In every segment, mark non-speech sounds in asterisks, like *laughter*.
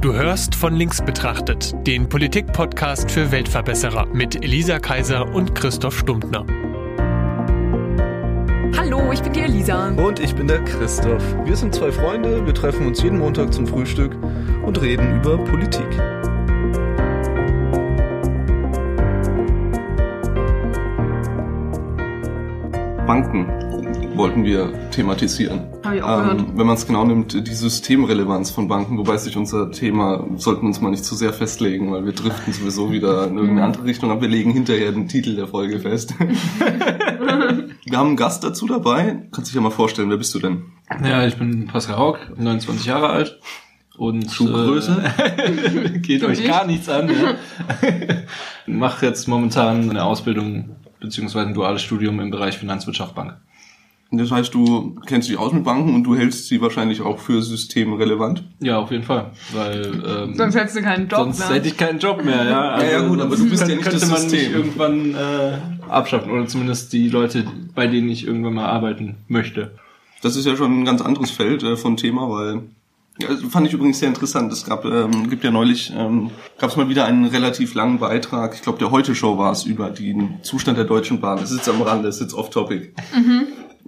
Du hörst von links betrachtet, den Politik-Podcast für Weltverbesserer mit Elisa Kaiser und Christoph Stumptner. Hallo, ich bin die Elisa. Und ich bin der Christoph. Wir sind zwei Freunde, wir treffen uns jeden Montag zum Frühstück und reden über Politik. Banken wollten wir thematisieren. Hab ich auch gehört. wenn man es genau nimmt, die Systemrelevanz von Banken, wobei sich unser Thema, sollten wir uns mal nicht zu sehr festlegen, weil wir driften sowieso wieder in irgendeine andere Richtung, aber wir legen hinterher den Titel der Folge fest. *laughs* wir haben einen Gast dazu dabei. Kannst dich ja mal vorstellen, wer bist du denn? Ja, ich bin Pascal Haug, 29 Jahre alt. Und Schuhgröße? Äh, *laughs* geht euch gar nichts an. Ja. Mache jetzt momentan eine Ausbildung beziehungsweise ein duales Studium im Bereich Finanzwirtschaft Bank. Das heißt, du kennst dich aus mit Banken und du hältst sie wahrscheinlich auch für systemrelevant. Ja, auf jeden Fall, weil ähm, Sonst hättest du keinen Job sonst mehr. hätte ich keinen Job mehr. Ja, Also Ja, ja, gut, aber du bist ja nicht könnte das man System. mich irgendwann äh, abschaffen oder zumindest die Leute, bei denen ich irgendwann mal arbeiten möchte. Das ist ja schon ein ganz anderes Feld äh, von Thema, weil ja, das fand ich übrigens sehr interessant. Es gab ähm, gibt ja neulich ähm, gab es mal wieder einen relativ langen Beitrag. Ich glaube, der Heute Show war es über den Zustand der Deutschen Bahn. Das ist jetzt am Rande, das ist jetzt off Topic.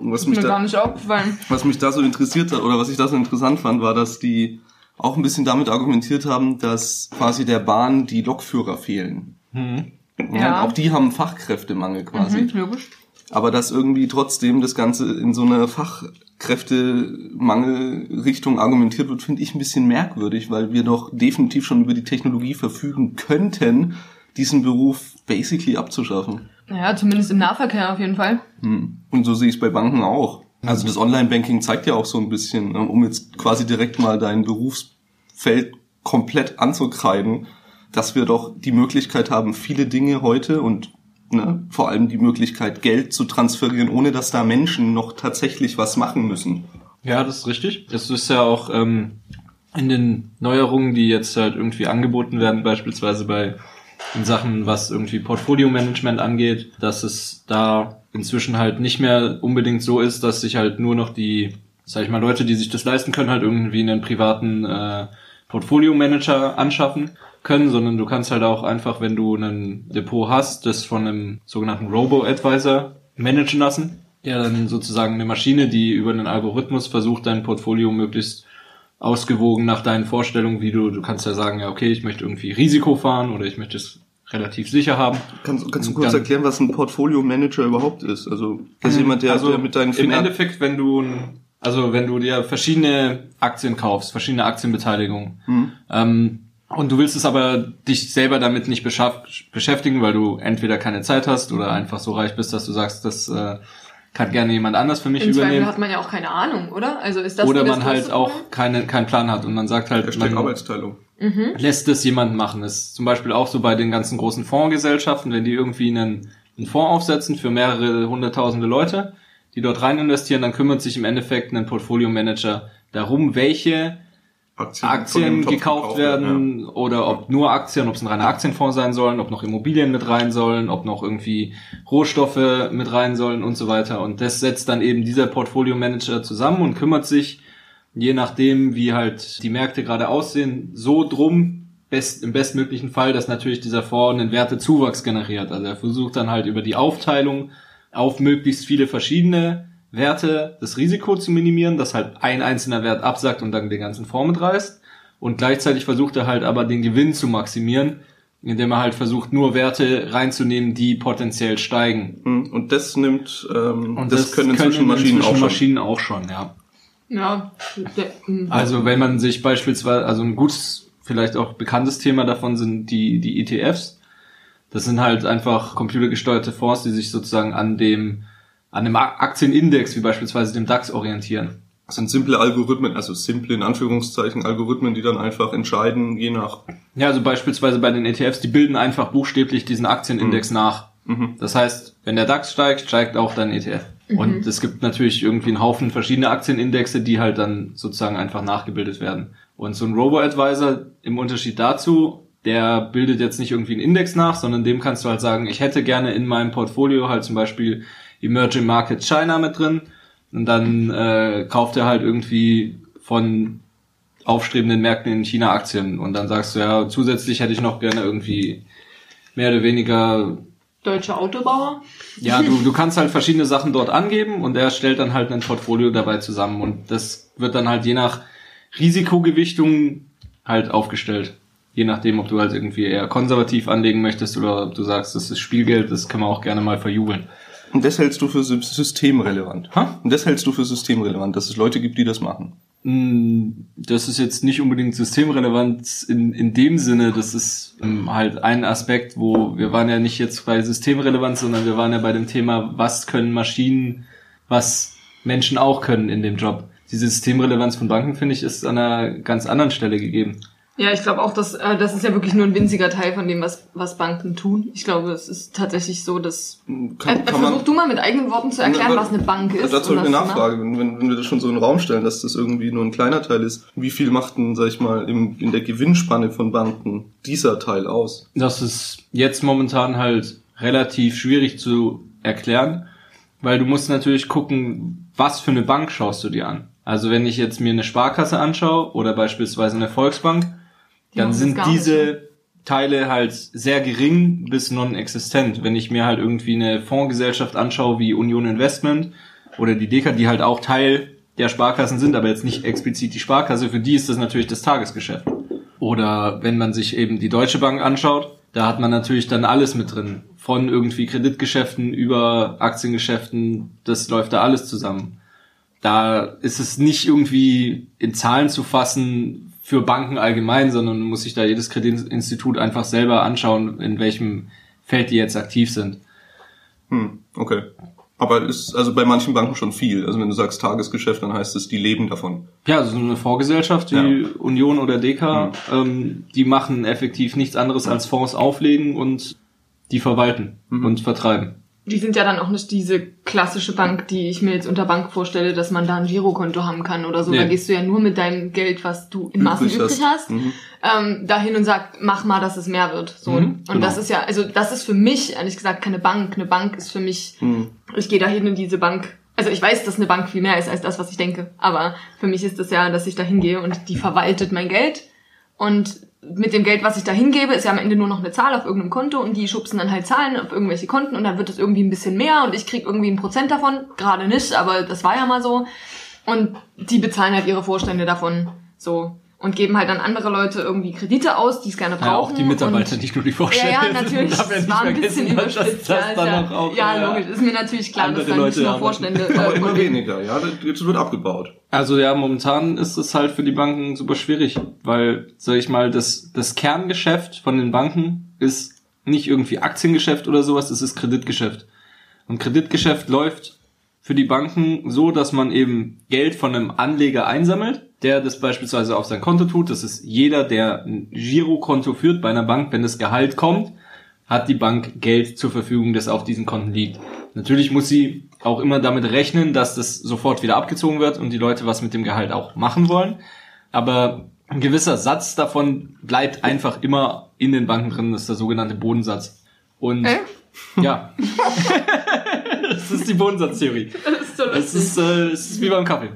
Und Was Ist mich mir gar da nicht aufgefallen. was mich da so interessiert hat oder was ich da so interessant fand, war, dass die auch ein bisschen damit argumentiert haben, dass quasi der Bahn die Lokführer fehlen. Ja. Ja. Auch die haben Fachkräftemangel quasi. Mhm, logisch. Aber dass irgendwie trotzdem das Ganze in so eine Fachkräftemangelrichtung argumentiert wird, finde ich ein bisschen merkwürdig, weil wir doch definitiv schon über die Technologie verfügen könnten, diesen Beruf basically abzuschaffen. Naja, zumindest im Nahverkehr auf jeden Fall. Hm. Und so sehe ich es bei Banken auch. Also das Online-Banking zeigt ja auch so ein bisschen, ne, um jetzt quasi direkt mal dein Berufsfeld komplett anzukreiden, dass wir doch die Möglichkeit haben, viele Dinge heute und ne, vor allem die Möglichkeit, Geld zu transferieren, ohne dass da Menschen noch tatsächlich was machen müssen. Ja, das ist richtig. Das ist ja auch ähm, in den Neuerungen, die jetzt halt irgendwie angeboten werden, beispielsweise bei in Sachen, was irgendwie Portfolio-Management angeht, dass es da inzwischen halt nicht mehr unbedingt so ist, dass sich halt nur noch die, sag ich mal, Leute, die sich das leisten können, halt irgendwie einen privaten äh, Portfolio-Manager anschaffen können, sondern du kannst halt auch einfach, wenn du ein Depot hast, das von einem sogenannten Robo-Advisor managen lassen, der dann sozusagen eine Maschine, die über einen Algorithmus versucht, dein Portfolio möglichst ausgewogen nach deinen Vorstellungen, wie du, du kannst ja sagen, ja, okay, ich möchte irgendwie Risiko fahren oder ich möchte es relativ sicher haben. Kannst, kannst du kurz dann- erklären, was ein Portfolio-Manager überhaupt ist? Also das ist jemand, der, der mit deinen Also im Finan- Endeffekt, wenn du, ein- also wenn du dir verschiedene Aktien kaufst, verschiedene Aktienbeteiligungen, Mhm. ähm, und du willst es aber dich selber damit nicht beschäftigen, weil du entweder keine Zeit hast oder einfach so reich bist, dass du sagst, das äh, kann gerne jemand anders für mich Im Zweifel übernehmen. hat man ja auch keine Ahnung, oder? Also ist das Oder das man halt größte auch Problem? keine, keinen Plan hat und man sagt halt, man Arbeitsteilung. lässt es jemand machen. Das ist zum Beispiel auch so bei den ganzen großen Fondsgesellschaften, wenn die irgendwie einen, einen Fonds aufsetzen für mehrere hunderttausende Leute, die dort rein investieren, dann kümmert sich im Endeffekt ein Portfolio-Manager darum, welche Aktien, Aktien gekauft werden oder ob nur Aktien, ob es ein reiner Aktienfonds sein sollen, ob noch Immobilien mit rein sollen, ob noch irgendwie Rohstoffe mit rein sollen und so weiter. Und das setzt dann eben dieser Portfolio-Manager zusammen und kümmert sich, je nachdem, wie halt die Märkte gerade aussehen, so drum, best, im bestmöglichen Fall, dass natürlich dieser Fonds einen Wertezuwachs generiert. Also er versucht dann halt über die Aufteilung auf möglichst viele verschiedene Werte das Risiko zu minimieren, dass halt ein einzelner Wert absackt und dann den ganzen Fonds mitreißt. Und gleichzeitig versucht er halt aber den Gewinn zu maximieren, indem er halt versucht, nur Werte reinzunehmen, die potenziell steigen. Mhm. Und das nimmt, ähm, Und das, können inzwischen Maschinen inzwischen auch schon. Maschinen auch schon, ja. Ja, hm. Also wenn man sich beispielsweise, also ein gutes, vielleicht auch bekanntes Thema davon sind die, die ETFs. Das sind halt einfach computergesteuerte Fonds, die sich sozusagen an dem, an dem A- Aktienindex, wie beispielsweise dem DAX, orientieren. Das sind simple Algorithmen, also simple in Anführungszeichen Algorithmen, die dann einfach entscheiden, je nach Ja, also beispielsweise bei den ETFs, die bilden einfach buchstäblich diesen Aktienindex nach. Mhm. Das heißt, wenn der DAX steigt, steigt auch dein ETF. Und es gibt natürlich irgendwie einen Haufen verschiedene Aktienindexe, die halt dann sozusagen einfach nachgebildet werden. Und so ein Robo-Advisor im Unterschied dazu, der bildet jetzt nicht irgendwie einen Index nach, sondern dem kannst du halt sagen, ich hätte gerne in meinem Portfolio halt zum Beispiel Emerging Markets China mit drin. Und dann äh, kauft er halt irgendwie von aufstrebenden Märkten in China Aktien. Und dann sagst du, ja, zusätzlich hätte ich noch gerne irgendwie mehr oder weniger Deutsche Autobauer. ja, du, du *laughs* kannst halt verschiedene Sachen dort angeben und er stellt dann halt ein Portfolio dabei zusammen und das wird dann halt je nach Risikogewichtung halt aufgestellt. Je nachdem, ob du halt irgendwie eher konservativ anlegen möchtest oder ob du sagst, das ist Spielgeld, das kann man auch gerne mal verjubeln. Und das hältst du für sy- systemrelevant. Ha? Und das hältst du für systemrelevant, dass es Leute gibt, die das machen. Mm, Das ist jetzt nicht unbedingt systemrelevant in, in dem Sinne, das ist ähm, halt ein Aspekt, wo wir waren ja nicht jetzt bei Systemrelevanz, sondern wir waren ja bei dem Thema, was können Maschinen, was Menschen auch können in dem Job. Die Systemrelevanz von Banken, finde ich, ist an einer ganz anderen Stelle gegeben. Ja, ich glaube auch, dass äh, das ist ja wirklich nur ein winziger Teil von dem, was, was Banken tun. Ich glaube, es ist tatsächlich so, dass. Kann, äh, versuch du mal mit eigenen Worten zu erklären, was eine Bank ist. Dazu eine Nachfrage, wenn, wenn wenn wir das schon so in den Raum stellen, dass das irgendwie nur ein kleiner Teil ist. Wie viel macht denn, sag ich mal, im, in der Gewinnspanne von Banken dieser Teil aus? Das ist jetzt momentan halt relativ schwierig zu erklären, weil du musst natürlich gucken, was für eine Bank schaust du dir an. Also wenn ich jetzt mir eine Sparkasse anschaue oder beispielsweise eine Volksbank, Die dann sind diese Teile halt sehr gering bis non-existent. Wenn ich mir halt irgendwie eine Fondsgesellschaft anschaue wie Union Investment oder die Deka, die halt auch Teil der Sparkassen sind, aber jetzt nicht explizit die Sparkasse, für die ist das natürlich das Tagesgeschäft. Oder wenn man sich eben die Deutsche Bank anschaut, da hat man natürlich dann alles mit drin. Von irgendwie Kreditgeschäften über Aktiengeschäften, das läuft da alles zusammen. Da ist es nicht irgendwie in Zahlen zu fassen für Banken allgemein, sondern muss sich da jedes Kreditinstitut einfach selber anschauen, in welchem Feld die jetzt aktiv sind. Hm, okay. Aber ist also bei manchen Banken schon viel. Also wenn du sagst Tagesgeschäft, dann heißt es, die leben davon. Ja, also so eine Vorgesellschaft wie Ja. Union oder DK, ähm, die machen effektiv nichts anderes als Fonds auflegen und die verwalten und vertreiben. Die sind ja dann auch nicht diese klassische Bank, die ich mir jetzt unter Bank vorstelle, dass man da ein Girokonto haben kann oder so. Nee. Da gehst du ja nur mit deinem Geld, was du in Maßen übrig hast, Mhm. ähm, dahin und sagst, mach mal, dass es mehr wird. So. Mhm, und genau. das ist ja, also das ist für mich, ehrlich gesagt, keine Bank. Eine Bank ist für mich, Mhm. ich gehe dahin in diese Bank. Also ich weiß, dass eine Bank viel mehr ist als das, was ich denke. Aber für mich ist das ja, dass ich da hingehe und die verwaltet mein Geld. Und mit dem Geld, was ich da hingebe, ist ja am Ende nur noch eine Zahl auf irgendeinem Konto und die schubsen dann halt Zahlen auf irgendwelche Konten und dann wird es irgendwie ein bisschen mehr und ich krieg irgendwie ein Prozent davon. Gerade nicht, aber das war ja mal so. Und die bezahlen halt ihre Vorstände davon so und geben halt an andere Leute irgendwie Kredite aus, die es gerne Ja, brauchen. auch die Mitarbeiter, und nicht nur die Vorstände. ja, ja, natürlich. *laughs* Ja Das nicht war ein bisschen überspitzt. das ja, dann ja, auch, ja, äh, logisch. Ist mir natürlich klar, andere dass da nicht Leute nur arbeiten. Vorstände Aber äh, immer weniger, ja. Das- Jetzt wird abgebaut. Also ja, momentan ist es halt für die Banken super schwierig, weil, sag ich mal, das, das Kerngeschäft von den Banken ist nicht irgendwie Aktiengeschäft oder sowas, es ist Kreditgeschäft. Und Kreditgeschäft läuft für die Banken so, dass man eben Geld von einem Anleger einsammelt, der das beispielsweise auf sein Konto tut. Das ist jeder, der ein Girokonto führt bei einer Bank, wenn das Gehalt kommt, hat die Bank Geld zur Verfügung, das auf diesen Konten liegt. Natürlich muss sie auch immer damit rechnen, dass das sofort wieder abgezogen wird und die Leute was mit dem Gehalt auch machen wollen. Aber ein gewisser Satz davon bleibt einfach immer in den Banken drin, das ist der sogenannte Bodensatz. Und Äh? ja, *laughs* das ist die Bodensatztheorie. So Es lustig. ist, äh, es ist wie beim Kaffee.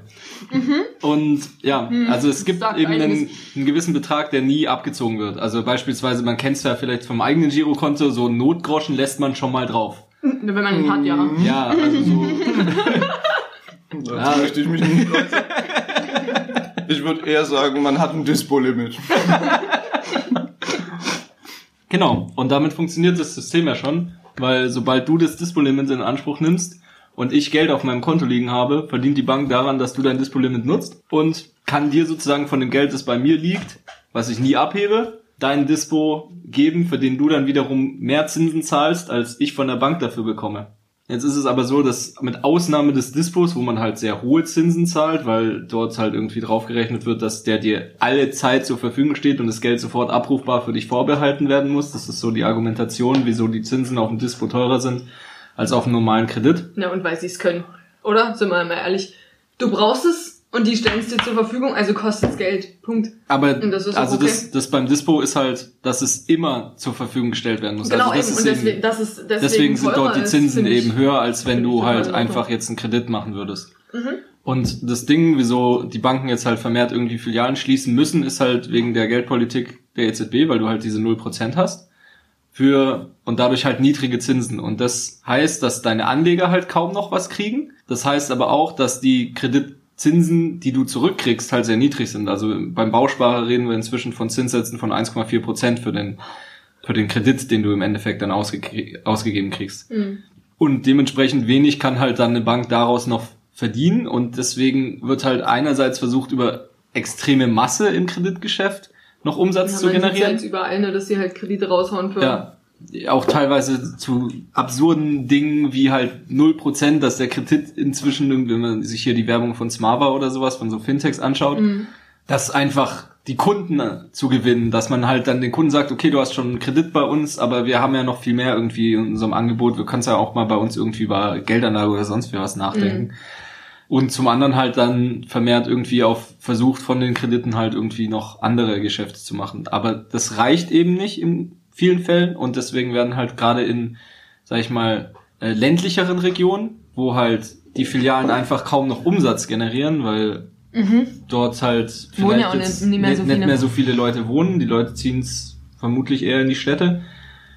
Und ja, also es gibt eben einen, einen gewissen Betrag, der nie abgezogen wird. Also beispielsweise, man kennt es ja vielleicht vom eigenen Girokonto, so einen Notgroschen lässt man schon mal drauf. Wenn man ihn hat, ja. Ja, also so. *laughs* Dazu Ja. möchte ich mich nicht äußern. Ich würde eher sagen, man hat ein Dispo-Limit. Genau. Und damit funktioniert das System ja schon, weil sobald du das Dispo-Limit in Anspruch nimmst und ich Geld auf meinem Konto liegen habe, verdient die Bank daran, dass du dein Dispo-Limit nutzt und kann dir sozusagen von dem Geld, das bei mir liegt, was ich nie abhebe, deinen Dispo geben, für den du dann wiederum mehr Zinsen zahlst, als ich von der Bank dafür bekomme. Jetzt ist es aber so, dass mit Ausnahme des Dispos, wo man halt sehr hohe Zinsen zahlt, weil dort halt irgendwie draufgerechnet wird, dass der dir alle Zeit zur Verfügung steht und das Geld sofort abrufbar für dich vorbehalten werden muss. Das ist so die Argumentation, wieso die Zinsen auf dem Dispo teurer sind als auf einem normalen Kredit. Ja, und weil sie es können. Oder? Sind wir mal ehrlich. Du brauchst es und die stellen es dir zur Verfügung, also kostet es Geld. Punkt. Aber Und das also okay. das, das beim Dispo ist halt, dass es immer zur Verfügung gestellt werden muss. Genau, also das eben. ist Und deswegen, eben, das ist deswegen, deswegen sind dort die Zinsen eben höher, als wenn du halt einfach jetzt einen Kredit machen würdest. Mhm. Und das Ding, wieso die Banken jetzt halt vermehrt irgendwie Filialen schließen müssen, ist halt wegen der Geldpolitik der EZB, weil du halt diese 0% hast. Für, und dadurch halt niedrige Zinsen. Und das heißt, dass deine Anleger halt kaum noch was kriegen. Das heißt aber auch, dass die Kreditzinsen, die du zurückkriegst, halt sehr niedrig sind. Also beim Bausparer reden wir inzwischen von Zinssätzen von 1,4 Prozent für den, für den Kredit, den du im Endeffekt dann ausge ausgegeben kriegst. Mhm. Und dementsprechend wenig kann halt dann eine Bank daraus noch verdienen. Und deswegen wird halt einerseits versucht, über extreme Masse im Kreditgeschäft noch Umsatz zu man sieht's generieren. jetzt überall, ne, dass sie halt Kredite raushauen für. Ja. Auch teilweise zu absurden Dingen wie halt 0%, dass der Kredit inzwischen, wenn man sich hier die Werbung von Smava oder sowas, von so Fintechs anschaut, Mhm. dass einfach die Kunden zu gewinnen, dass man halt dann den Kunden sagt, okay, du hast schon einen Kredit bei uns, aber wir haben ja noch viel mehr irgendwie in unserem Angebot, wir können ja auch mal bei uns irgendwie über Geldanlage oder sonst wie was nachdenken. Und zum anderen halt dann vermehrt irgendwie auf versucht von den Krediten halt irgendwie noch andere Geschäfte zu machen. Aber das reicht eben nicht in vielen Fällen und deswegen werden halt gerade in, sag ich mal, äh, ländlicheren Regionen, wo halt die Filialen einfach kaum noch Umsatz generieren, weil dort halt Mhm. Vielleicht ja jetzt nicht- nicht mehr so nicht viele. mehr so viele Leute wohnen. Die Leute ziehen es vermutlich eher in die Städte.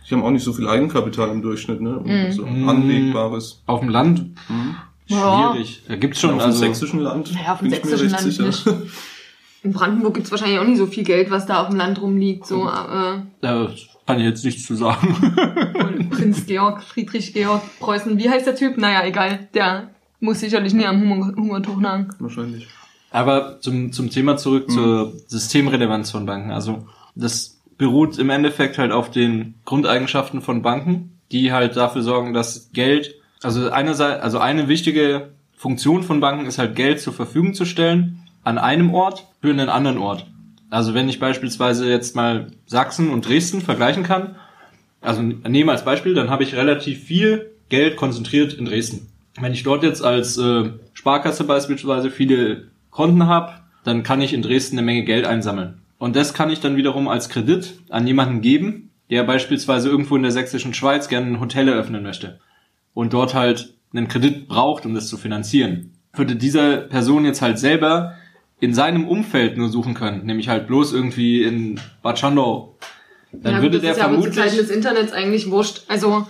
Die haben auch nicht so viel Eigenkapital im Durchschnitt, ne? Mhm. So Mm. anlegbares. Auf dem Land Ja. Schwierig. Da gibt's schon auf also dem sächsischen Land Naja, auf dem sächsischen Land sicher. nicht. In Brandenburg gibt's wahrscheinlich auch nicht so viel Geld, was da auf dem Land rumliegt. So äh, da kann ich jetzt nichts zu sagen. *laughs* Prinz Georg, Friedrich Georg, Preußen, wie heißt der Typ? Naja, egal. Der muss sicherlich nie am Hunger Hungertuch nagen. Wahrscheinlich. Aber zum, zum Thema zurück zur Systemrelevanz von Banken. Also das beruht im Endeffekt halt auf den Grundeigenschaften von Banken, die halt dafür sorgen, dass Geld, also einerseits, also eine wichtige Funktion von Banken ist halt Geld zur Verfügung zu stellen an einem Ort für einen anderen Ort. Also wenn ich beispielsweise jetzt mal Sachsen und Dresden vergleichen kann, also nehme als Beispiel, dann habe ich relativ viel Geld konzentriert in Dresden. Wenn ich dort jetzt als äh, Sparkasse beispielsweise viele Konten habe, dann kann ich in Dresden eine Menge Geld einsammeln. Und das kann ich dann wiederum als Kredit an jemanden geben, der beispielsweise irgendwo in der sächsischen Schweiz gerne ein Hotel eröffnen möchte und dort halt einen Kredit braucht, um das zu finanzieren. Würde dieser Person jetzt halt selber in seinem Umfeld nur suchen können, nämlich halt bloß irgendwie in Bad Schandau, dann ja, würde der das ist ja aber Zeiten vermutlich des Internets eigentlich wurscht. Also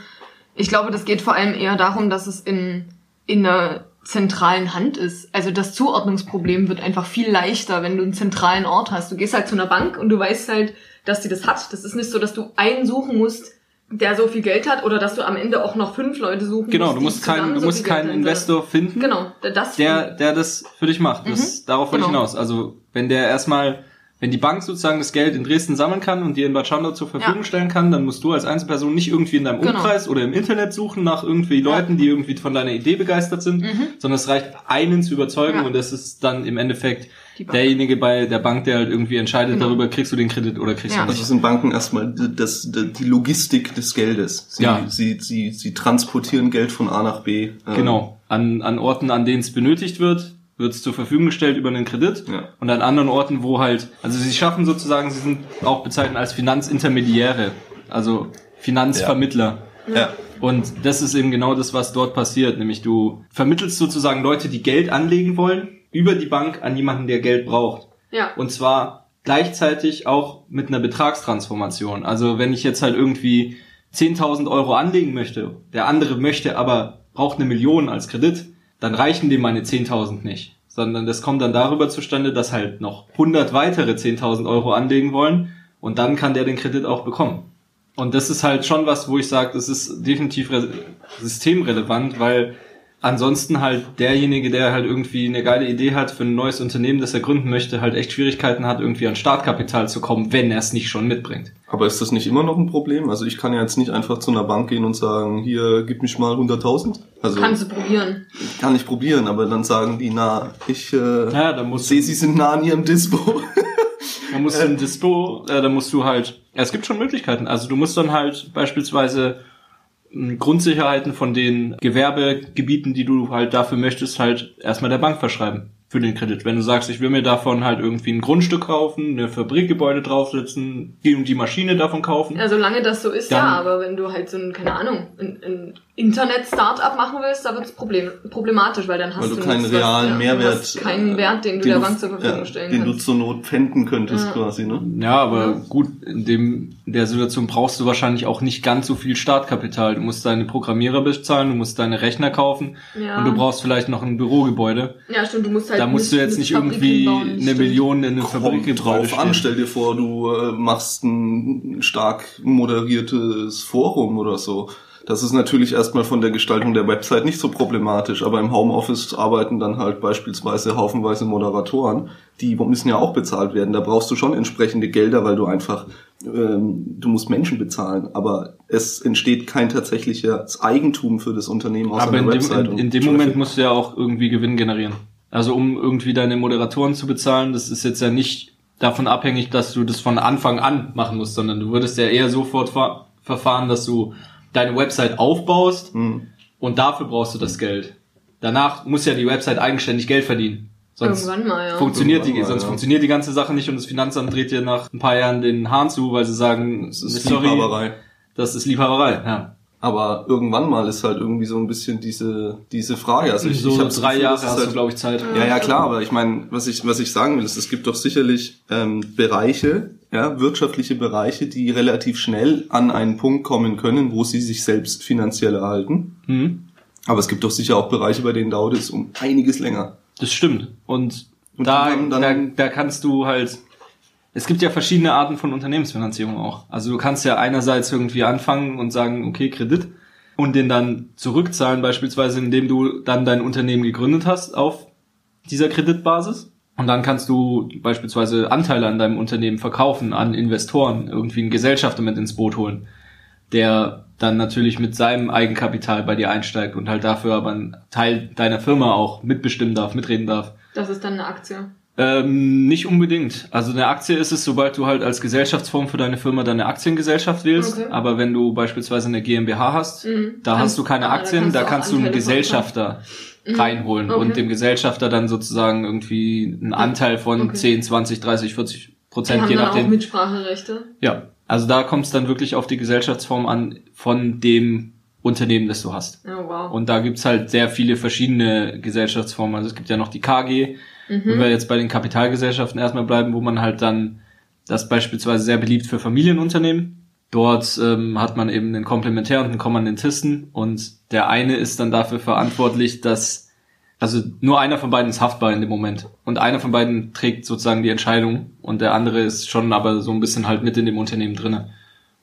ich glaube, das geht vor allem eher darum, dass es in, in einer zentralen Hand ist. Also das Zuordnungsproblem wird einfach viel leichter, wenn du einen zentralen Ort hast. Du gehst halt zu einer Bank und du weißt halt, dass die das hat. Das ist nicht so, dass du einen suchen musst, der so viel Geld hat, oder dass du am Ende auch noch fünf Leute suchen Genau, musst. du die musst keinen, du so musst keinen. Investor finden, Genau, das der, der das für dich macht. Das, Darauf wollte ich Genau. hinaus. Also wenn der erstmal, wenn die Bank sozusagen das Geld in Dresden sammeln kann und dir in Bad Schandau zur Verfügung Ja. stellen kann, dann musst du als Einzelperson nicht irgendwie in deinem Genau. Umkreis oder im Internet suchen nach irgendwie Leuten, die irgendwie von deiner Idee begeistert sind, sondern es reicht einen zu überzeugen Mhm. Ja. und das ist dann im Endeffekt derjenige bei der Bank, der halt irgendwie entscheidet Genau. darüber, kriegst du den Kredit oder kriegst Ja. du Also nicht. sind Banken erstmal die- das, die die Logistik des Geldes. Sie, Ja. sie, sie, sie transportieren Geld von A nach B. Ähm, Genau. An, an Orten, an denen es benötigt wird, wird es zur Verfügung gestellt über einen Kredit. Ja. Und an anderen Orten, wo halt, also sie schaffen sozusagen, sie sind auch bezeichnet als Finanzintermediäre, also Finanzvermittler. Ja. Und das ist eben genau das, was dort passiert. Nämlich du vermittelst sozusagen Leute, die Geld anlegen wollen, über die Bank an jemanden, der Geld braucht. Ja. Und zwar gleichzeitig auch mit einer Betragstransformation. Also wenn ich jetzt halt irgendwie 10.000 Euro anlegen möchte, der andere möchte aber, braucht eine Million als Kredit, dann reichen dem meine 10.000 nicht. Sondern das kommt dann darüber zustande, dass halt noch 100 weitere 10.000 Euro anlegen wollen und dann kann der den Kredit auch bekommen. Und das ist halt schon was, wo ich sage, das ist definitiv re- systemrelevant, weil ansonsten halt derjenige, der halt irgendwie eine geile Idee hat für ein neues Unternehmen, das er gründen möchte, halt echt Schwierigkeiten hat, irgendwie an Startkapital zu kommen, wenn er es nicht schon mitbringt. Aber ist das nicht immer noch ein Problem? Also ich kann ja jetzt nicht einfach zu einer Bank gehen und sagen, hier, gib mich mal 100.000. Also Kannst du probieren. kann ich probieren, aber dann sagen die, na, ich äh, Ja, da musst sehe, sie sind nah an ihrem Dispo. *laughs* Da musst du ein Dispo, äh, da musst du halt, ja, es gibt schon Möglichkeiten. Also du musst dann halt beispielsweise Grundsicherheiten von den Gewerbegebieten, die du halt dafür möchtest, halt erstmal der Bank verschreiben für den Kredit. Wenn du sagst, ich will mir davon halt irgendwie ein Grundstück kaufen, eine Fabrikgebäude draufsetzen, die und die Maschine davon kaufen. Ja, solange das so ist, ja, aber wenn du halt so ein, keine Ahnung, ein, ein Internet-Startup machen willst, da wird es Problem, problematisch, weil dann hast Weil du, du keinen nichts, realen du Mehrwert, hast keinen äh, Wert, den du den der du- Bank zur Verfügung ja, stellen Den du kannst. zur Not pfänden könntest Ja. quasi, ne? Ja, aber Ja. gut, in dem in der Situation brauchst du wahrscheinlich auch nicht ganz so viel Startkapital. Du musst deine Programmierer bezahlen, du musst deine Rechner kaufen Ja. und du brauchst vielleicht noch ein Bürogebäude. ja, stimmt, du musst halt da musst du jetzt nicht Fabrik irgendwie hinbauen, eine stimmt. Million in eine Fabrik Kommt drauf an, stell dir vor, du äh, machst ein stark moderiertes Forum oder so. Das ist natürlich erstmal von der Gestaltung der Website nicht so problematisch, aber im Homeoffice arbeiten dann halt beispielsweise haufenweise Moderatoren, die müssen ja auch bezahlt werden. Da brauchst du schon entsprechende Gelder, weil du einfach, ähm, du musst Menschen bezahlen, aber es entsteht kein tatsächliches Eigentum für das Unternehmen außer Aber in der dem, Website. in, in dem. Moment musst du ja auch irgendwie Gewinn generieren. Also um irgendwie deine Moderatoren zu bezahlen, das ist jetzt ja nicht davon abhängig, dass du das von Anfang an machen musst, sondern du würdest ja eher sofort ver verfahren, dass du deine Website aufbaust Hm. und dafür brauchst du das Geld. Danach muss ja die Website eigenständig Geld verdienen. Sonst Irgendwann mal, ja. funktioniert die, Irgendwann mal, sonst ja. funktioniert die ganze Sache nicht und das Finanzamt dreht dir nach ein paar Jahren den Hahn zu, weil sie sagen, Das ist sorry, Liebhaberei. das ist Liebhaberei. Ja. Aber irgendwann mal ist halt irgendwie so ein bisschen diese, diese Frage. Also ich, so ich drei Gefühl, Jahre hast halt, du, glaube ich, Zeit. Ja, ja, klar, aber ich meine, was ich, was ich sagen will, ist, es gibt doch sicherlich ähm, Bereiche, ja, wirtschaftliche Bereiche, die relativ schnell an einen Punkt kommen können, wo sie sich selbst finanziell erhalten. Hm. Aber es gibt doch sicher auch Bereiche, bei denen dauert es um einiges länger. Das stimmt. Und, Und da, da, da kannst du halt. Es gibt ja verschiedene Arten von Unternehmensfinanzierung auch. Also du kannst ja einerseits irgendwie anfangen und sagen, okay, Kredit und den dann zurückzahlen, beispielsweise indem du dann dein Unternehmen gegründet hast auf dieser Kreditbasis. Und dann kannst du beispielsweise Anteile an deinem Unternehmen verkaufen an Investoren, irgendwie einen Gesellschafter mit ins Boot holen, der dann natürlich mit seinem Eigenkapital bei dir einsteigt und halt dafür aber einen Teil deiner Firma auch mitbestimmen darf, mitreden darf. Das ist dann eine Aktie. Ähm, nicht unbedingt. Also eine Aktie ist es, sobald du halt als Gesellschaftsform für deine Firma deine Aktiengesellschaft wählst. Okay. Aber wenn du beispielsweise eine GmbH hast, Mhm. da Kannst- hast du keine ah, da Aktien, kannst da du auch kannst du einen Gesellschafter reinholen Okay. und dem Gesellschafter dann sozusagen irgendwie einen Anteil von Okay. 10, 20, 30, 40 Die Prozent, haben je dann auch nachdem. Mitspracherechte. Ja, also da kommt es dann wirklich auf die Gesellschaftsform an von dem Unternehmen, das du hast. Oh, wow. Und da gibt's halt sehr viele verschiedene Gesellschaftsformen. Also es gibt ja noch die KG, Mhm. wenn wir jetzt bei den Kapitalgesellschaften erstmal bleiben, wo man halt dann, das beispielsweise sehr beliebt für Familienunternehmen. Dort ähm, hat man eben einen Komplementär und einen Kommandantisten und der eine ist dann dafür verantwortlich, dass also nur einer von beiden ist haftbar in dem Moment und einer von beiden trägt sozusagen die Entscheidung und der andere ist schon aber so ein bisschen halt mit in dem Unternehmen drinne.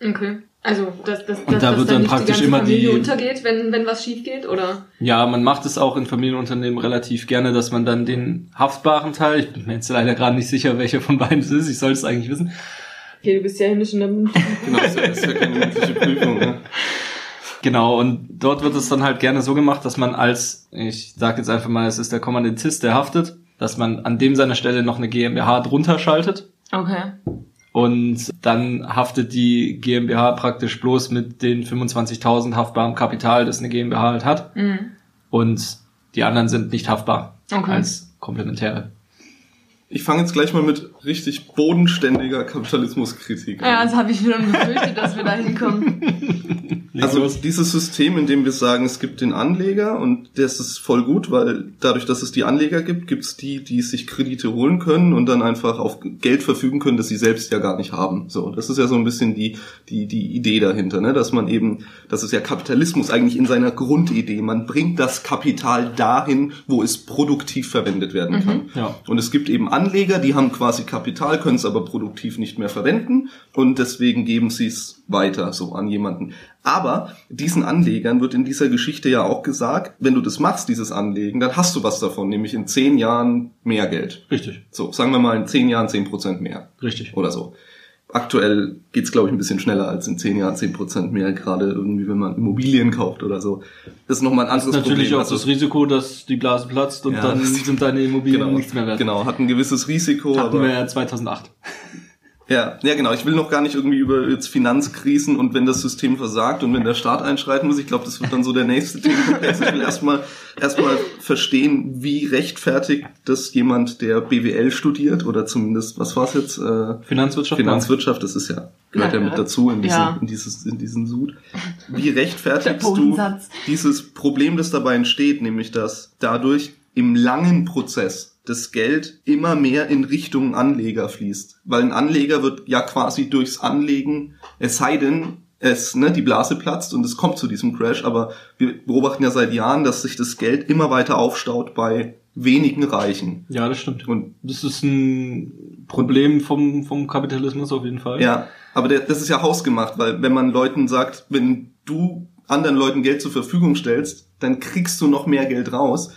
Okay. Also, dass, dass, Und dass, da dass wird dann dann praktisch die immer Familie die- untergeht, wenn, wenn was schief geht, oder? Ja, man macht es auch in Familienunternehmen relativ gerne, dass man dann den haftbaren Teil, ich bin mir jetzt leider gerade nicht sicher, welcher von beiden es ist, ich sollte es eigentlich wissen. Okay, du bist ja nicht in der *laughs* Genau, das ist ja, keine mündliche Prüfung. Ne? Genau, und dort wird es dann halt gerne so gemacht, dass man als, ich sage jetzt einfach mal, es ist der Kommandantist, der haftet, dass man an dem seiner Stelle noch eine GmbH drunter schaltet Okay. und dann haftet die GmbH praktisch bloß mit den 25.000 haftbarem Kapital, das eine GmbH halt hat Mhm. und die anderen sind nicht haftbar Okay. als Komplementäre. Ich fange jetzt gleich mal mit richtig bodenständiger Kapitalismuskritik. Ja, das habe ich schon befürchtet, dass wir da hinkommen. *laughs* Also dieses System, in dem wir sagen, es gibt den Anleger und das ist voll gut, weil dadurch, dass es die Anleger gibt, gibt es die, die sich Kredite holen können und dann einfach auf Geld verfügen können, das sie selbst ja gar nicht haben. So, das ist ja so ein bisschen die die die Idee dahinter, ne? dass man eben, das ist ja Kapitalismus eigentlich in seiner Grundidee. Man bringt das Kapital dahin, wo es produktiv verwendet werden kann. Ja. Und es gibt eben Anleger, die haben quasi Kapital, können es aber produktiv nicht mehr verwenden und deswegen geben sie es weiter so an jemanden. Aber diesen Anlegern wird in dieser Geschichte ja auch gesagt, wenn du das machst, dieses Anlegen, dann hast du was davon, nämlich in zehn Jahren mehr Geld. Richtig, So, sagen wir mal in zehn Jahren zehn Prozent mehr richtig. oder so. Aktuell geht's glaube ich, ein bisschen schneller als in zehn Jahren zehn Prozent mehr, gerade irgendwie, wenn man Immobilien kauft oder so. Das ist nochmal ein anderes Natürlich Problem. auch Also- das Risiko, dass die Blase platzt und Ja, dann sind deine Immobilien genau, nichts mehr wert. Genau, hat ein gewisses Risiko, Hatten aber wir ja 2008. Ja, ja genau. Ich will noch gar nicht irgendwie über jetzt Finanzkrisen und wenn das System versagt und wenn der Staat einschreiten muss. Ich glaube, das wird dann so der nächste Themenkomplex. *laughs* Ich will erstmal erstmal verstehen, wie rechtfertigt das jemand, der BWL studiert oder zumindest, was war es jetzt? Äh, Finanzwirtschaft. Finanzwirtschaft, das ist ja, gehört ja, Ja, mit dazu in diesen, ja. in dieses, in diesen Sud. *laughs* Wie rechtfertigst du dieses Problem, das dabei entsteht, nämlich dass dadurch im langen Prozess das Geld immer mehr in Richtung Anleger fließt. Weil ein Anleger wird ja quasi durchs Anlegen, es sei denn, es, ne, die Blase platzt und es kommt zu diesem Crash, aber wir beobachten ja seit Jahren, dass sich das Geld immer weiter aufstaut bei wenigen Reichen. Ja, das stimmt. Und Das ist ein Problem vom, vom Kapitalismus auf jeden Fall. Ja, aber der, das ist ja hausgemacht, weil wenn man Leuten sagt, wenn du anderen Leuten Geld zur Verfügung stellst, dann kriegst du noch mehr Geld raus,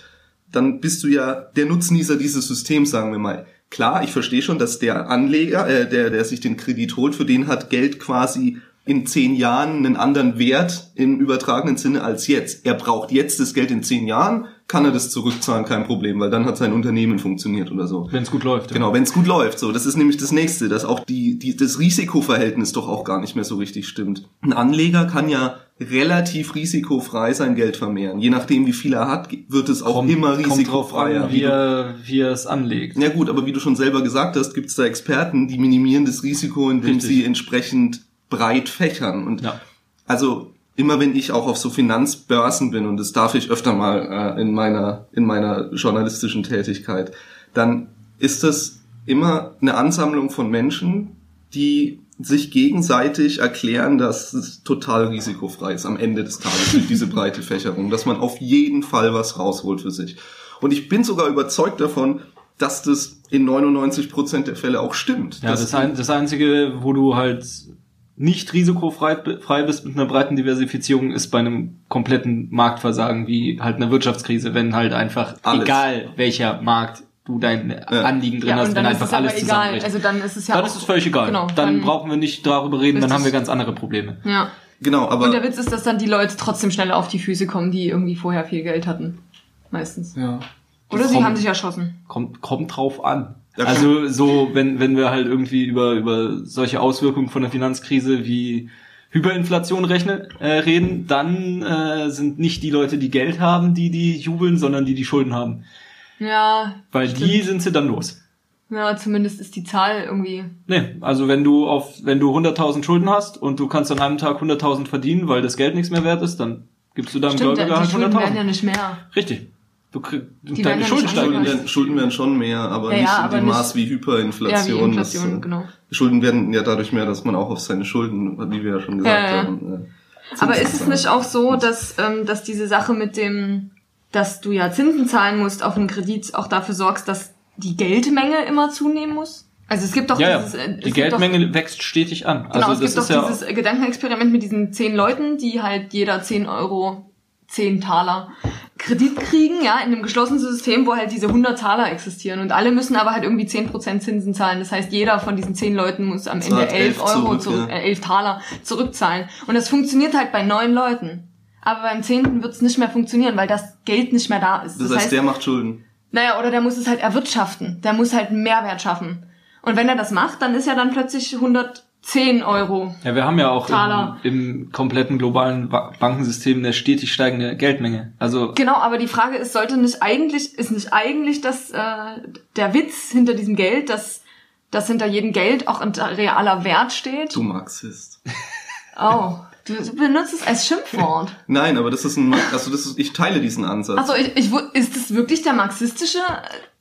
dann bist du ja der Nutznießer dieses Systems, sagen wir mal. Klar, ich verstehe schon, dass der Anleger, äh, der, der sich den Kredit holt, für den hat Geld quasi in zehn Jahren einen anderen Wert im übertragenen Sinne als jetzt. Er braucht jetzt das Geld in zehn Jahren, kann er das zurückzahlen, kein Problem, weil dann hat sein Unternehmen funktioniert oder so. Wenn es gut läuft. ja. Genau, wenn es gut läuft. So, das ist nämlich das nächste, dass auch die, die, das Risikoverhältnis doch auch gar nicht mehr so richtig stimmt. Ein Anleger kann ja relativ risikofrei sein Geld vermehren. Je nachdem, wie viel er hat, wird es auch Kommt- immer kommt risikofreier. an, wie er, wie er es anlegt. ja gut, aber wie du schon selber gesagt hast, gibt es da Experten, die minimieren das Risiko, indem Richtig. sie entsprechend breit fächern. Und Ja. also immer wenn ich auch auf so Finanzbörsen bin und das darf ich öfter mal äh, in meiner in meiner journalistischen Tätigkeit, dann ist das immer eine Ansammlung von Menschen, die sich gegenseitig erklären, dass es total risikofrei ist am Ende des Tages durch diese breite Fächerung, dass man auf jeden Fall was rausholt für sich. Und ich bin sogar überzeugt davon, dass das in 99 Prozent der Fälle auch stimmt. Ja, das, ein, das Einzige, wo du halt nicht risikofrei frei bist mit einer breiten Diversifizierung, ist bei einem kompletten Marktversagen wie halt einer Wirtschaftskrise, wenn halt einfach, Alles. egal welcher Markt du dein Anliegen drin Ja, hast, und wenn dann ist einfach alles egal. zusammenbricht. Also dann ist es ja dann auch, ist es völlig egal. Genau, dann, brauchen wir nicht darüber reden, dann haben wir ganz andere Probleme. Ja. genau, aber Und der Witz ist, dass dann die Leute trotzdem schneller auf die Füße kommen, die irgendwie vorher viel Geld hatten. Meistens. ja. Oder sie kommt- haben sich erschossen. Kommt, kommt drauf an. Ja, also so, wenn, wenn wir halt irgendwie über, über solche Auswirkungen von der Finanzkrise wie Hyperinflation rechnen, äh, reden, dann äh, sind nicht die Leute, die Geld haben, die die jubeln, sondern die, die Schulden haben. Ja. Weil stimmt. die sind sie dann los. Ja, zumindest ist die Zahl irgendwie. Nee, also wenn du auf, wenn du 100.000 Schulden hast und du kannst an einem Tag 100.000 verdienen, weil das Geld nichts mehr wert ist, dann gibst du deinem Gläubiger die halt Schulden werden ja 100.000. nicht mehr. Richtig. Du kriegst, Die deine Schulden nicht steigen. Schulden angepasst. werden, Schulden werden schon mehr, aber Ja, nicht ja, in dem nicht- Maß wie Hyperinflation. Ja, wie Inflation, Das, äh, genau. Schulden werden ja dadurch mehr, dass man auch auf seine Schulden, wie wir ja schon gesagt Ja, haben. äh, Aber ist es nicht auch so, dass, ähm, dass diese Sache mit dem, dass du ja Zinsen zahlen musst auf einen Kredit, auch dafür sorgst, dass die Geldmenge immer zunehmen muss? Also es gibt doch Ja, ja. dieses... äh, es Die Geldmenge wächst stetig an. Doch, genau, also es gibt doch ja dieses Gedankenexperiment mit diesen zehn Leuten, die halt jeder 10 Euro, 10 Taler Kredit kriegen, ja, in einem geschlossenen System, wo halt diese 100 Taler existieren. Und alle müssen aber halt irgendwie 10% Zinsen zahlen. Das heißt, jeder von diesen 10 Leuten muss am Ende Zahlt 11 11 Euro, zurück, zurück, ja. äh, 11 Taler zurückzahlen. Und das funktioniert halt bei neun Leuten. Aber beim zehnten wird es nicht mehr funktionieren, weil das Geld nicht mehr da ist. Das, heißt, der macht Schulden. Naja, oder der muss es halt erwirtschaften. Der muss halt einen Mehrwert schaffen. Und wenn er das macht, dann ist ja dann plötzlich 110 Euro. Ja, wir haben ja auch im, im kompletten globalen Ba- Bankensystem eine stetig steigende Geldmenge. Also Genau, aber die Frage ist, sollte nicht eigentlich, ist nicht eigentlich das, äh, der Witz hinter diesem Geld, dass, dass hinter jedem Geld auch ein realer Wert steht? Du Marxist. Oh, du, benutzt es als Schimpfwort. *laughs* Nein, aber das ist ein, also das ist, ich teile diesen Ansatz. Achso, ich, ich, ist das wirklich der marxistische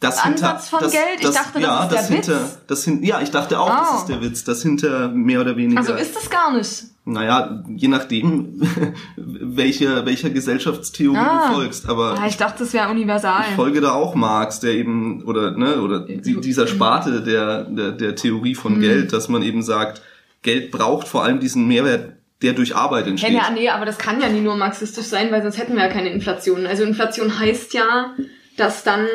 das hinter- Ansatz von das, Geld? Ich das, dachte, ja, das ist der hinter, Witz. Das hin, ja, ich dachte auch, das Oh. ist der Witz. Das hinter mehr oder weniger. Also ist das gar nicht. Naja, je nachdem, *laughs* welcher, welcher Gesellschaftstheorie Ah. du folgst. Aber Ah, ich dachte, das wäre universal. ich folge da auch Marx, der eben, oder, ne, oder die, dieser Sparte der, der, der Theorie Hm. von Geld, dass man eben sagt, Geld braucht vor allem diesen Mehrwert, der durch Arbeit entsteht. Ja, ja, nee, aber das kann ja nie nur marxistisch sein, weil sonst hätten wir ja keine Inflation. Also Inflation heißt ja, dass dann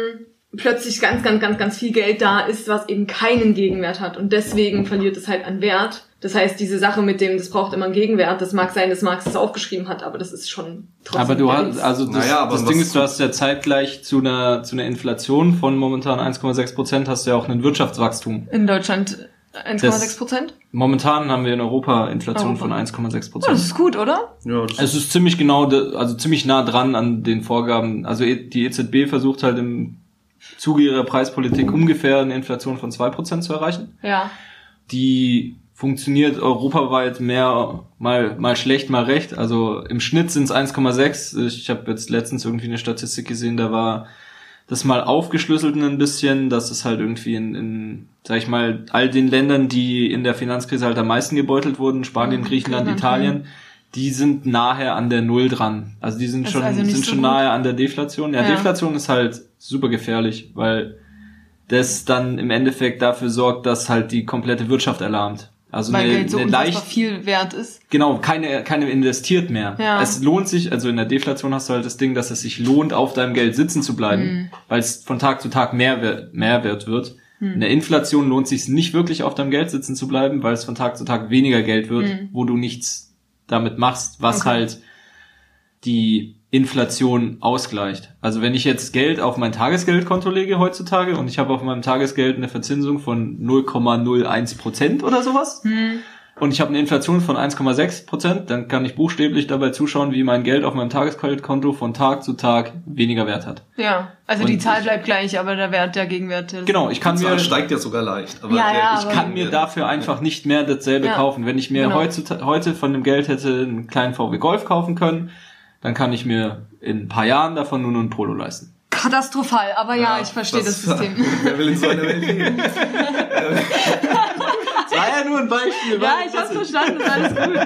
plötzlich ganz, ganz, ganz, ganz viel Geld da ist, was eben keinen Gegenwert hat. Und deswegen verliert es halt an Wert. Das heißt, diese Sache mit dem, das braucht immer einen Gegenwert, das mag sein, dass Marx das aufgeschrieben hat, aber das ist schon trotzdem. Aber du hast, also das, Naja, aber das Ding ist, du hast ja zeitgleich zu einer, zu einer Inflation von momentan 1,6 Prozent hast du ja auch ein Wirtschaftswachstum. In Deutschland 1,6 Prozent? Momentan haben wir in Europa Inflation Europa. von 1,6 Oh, das Prozent. ist gut, oder? Ja, das Es ist ziemlich genau, also ziemlich nah dran an den Vorgaben. Also E- die EZB versucht halt im Zuge ihrer Preispolitik ungefähr eine Inflation von 2% zu erreichen. Ja. Die funktioniert europaweit mehr mal mal schlecht, mal recht. Also im Schnitt sind es 1,6. Ich habe jetzt letztens irgendwie eine Statistik gesehen, da war das mal aufgeschlüsselt ein bisschen, dass es halt irgendwie in, in sag ich mal, all den Ländern, die in der Finanzkrise halt am meisten gebeutelt wurden, Spanien, Mhm, Griechenland, Griechenland, Italien, die sind nachher an der Null dran. Also die sind Das schon, also sind so schon gut. nahe an der Deflation. Ja, Ja. Deflation ist halt super gefährlich, weil das dann im Endeffekt dafür sorgt, dass halt die komplette Wirtschaft erlahmt. Also Weil eine, Geld so eine leicht, viel wert ist. genau, keine, keine investiert mehr. Ja. Es lohnt sich, also in der Deflation hast du halt das Ding, dass es sich lohnt, auf deinem Geld sitzen zu bleiben, Mhm. weil es von Tag zu Tag mehr, mehr wert wird. In der Inflation lohnt sich nicht wirklich auf deinem Geld sitzen zu bleiben, weil es von Tag zu Tag weniger Geld wird, Mhm. wo du nichts damit machst, was Okay. halt die Inflation ausgleicht. Also wenn ich jetzt Geld auf mein Tagesgeldkonto lege heutzutage und ich habe auf meinem Tagesgeld eine Verzinsung von 0,01 Prozent oder sowas und ich habe eine Inflation von 1,6 Prozent, dann kann ich buchstäblich dabei zuschauen, wie mein Geld auf meinem Tagesgeldkonto von Tag zu Tag weniger Wert hat. Ja. Also Und die Zahl bleibt gleich, aber der Wert, der Gegenwert. Der Genau, ich kann die mir Zahl steigt ja sogar leicht. Aber Ja, ja, ich aber- kann mir dafür einfach nicht mehr dasselbe Ja. kaufen. Wenn ich mir Genau. heute von dem Geld hätte einen kleinen VW Golf kaufen können, dann kann ich mir in ein paar Jahren davon nur noch ein Polo leisten. Katastrophal, aber ja, ich verstehe das, System. *laughs* Wer will in so einer Welt leben? Das war ja nur ein Beispiel. Ja, ich hab's verstanden, ist alles *laughs* gut.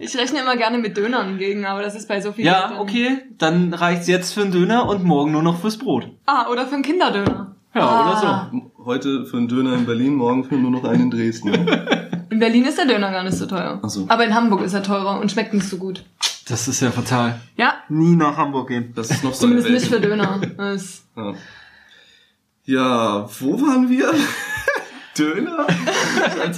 Ich rechne immer gerne mit Dönern gegen, aber das ist bei so viel Geld Ja, dann- okay, dann reicht's jetzt für einen Döner und morgen nur noch fürs Brot. Ah, oder für einen Kinderdöner. Ja, Ah. oder Heute für einen Döner in Berlin, morgen für nur noch einen in Dresden. *laughs* In Berlin ist der Döner gar nicht so teuer. Ach so. Aber in Hamburg ist er teurer und schmeckt nicht so gut. so. Das ist ja fatal. Ja, Nie nach Hamburg gehen. Das ist noch so zumindest nicht für Döner. *laughs* Ja. ja, wo waren wir? *laughs* Döner?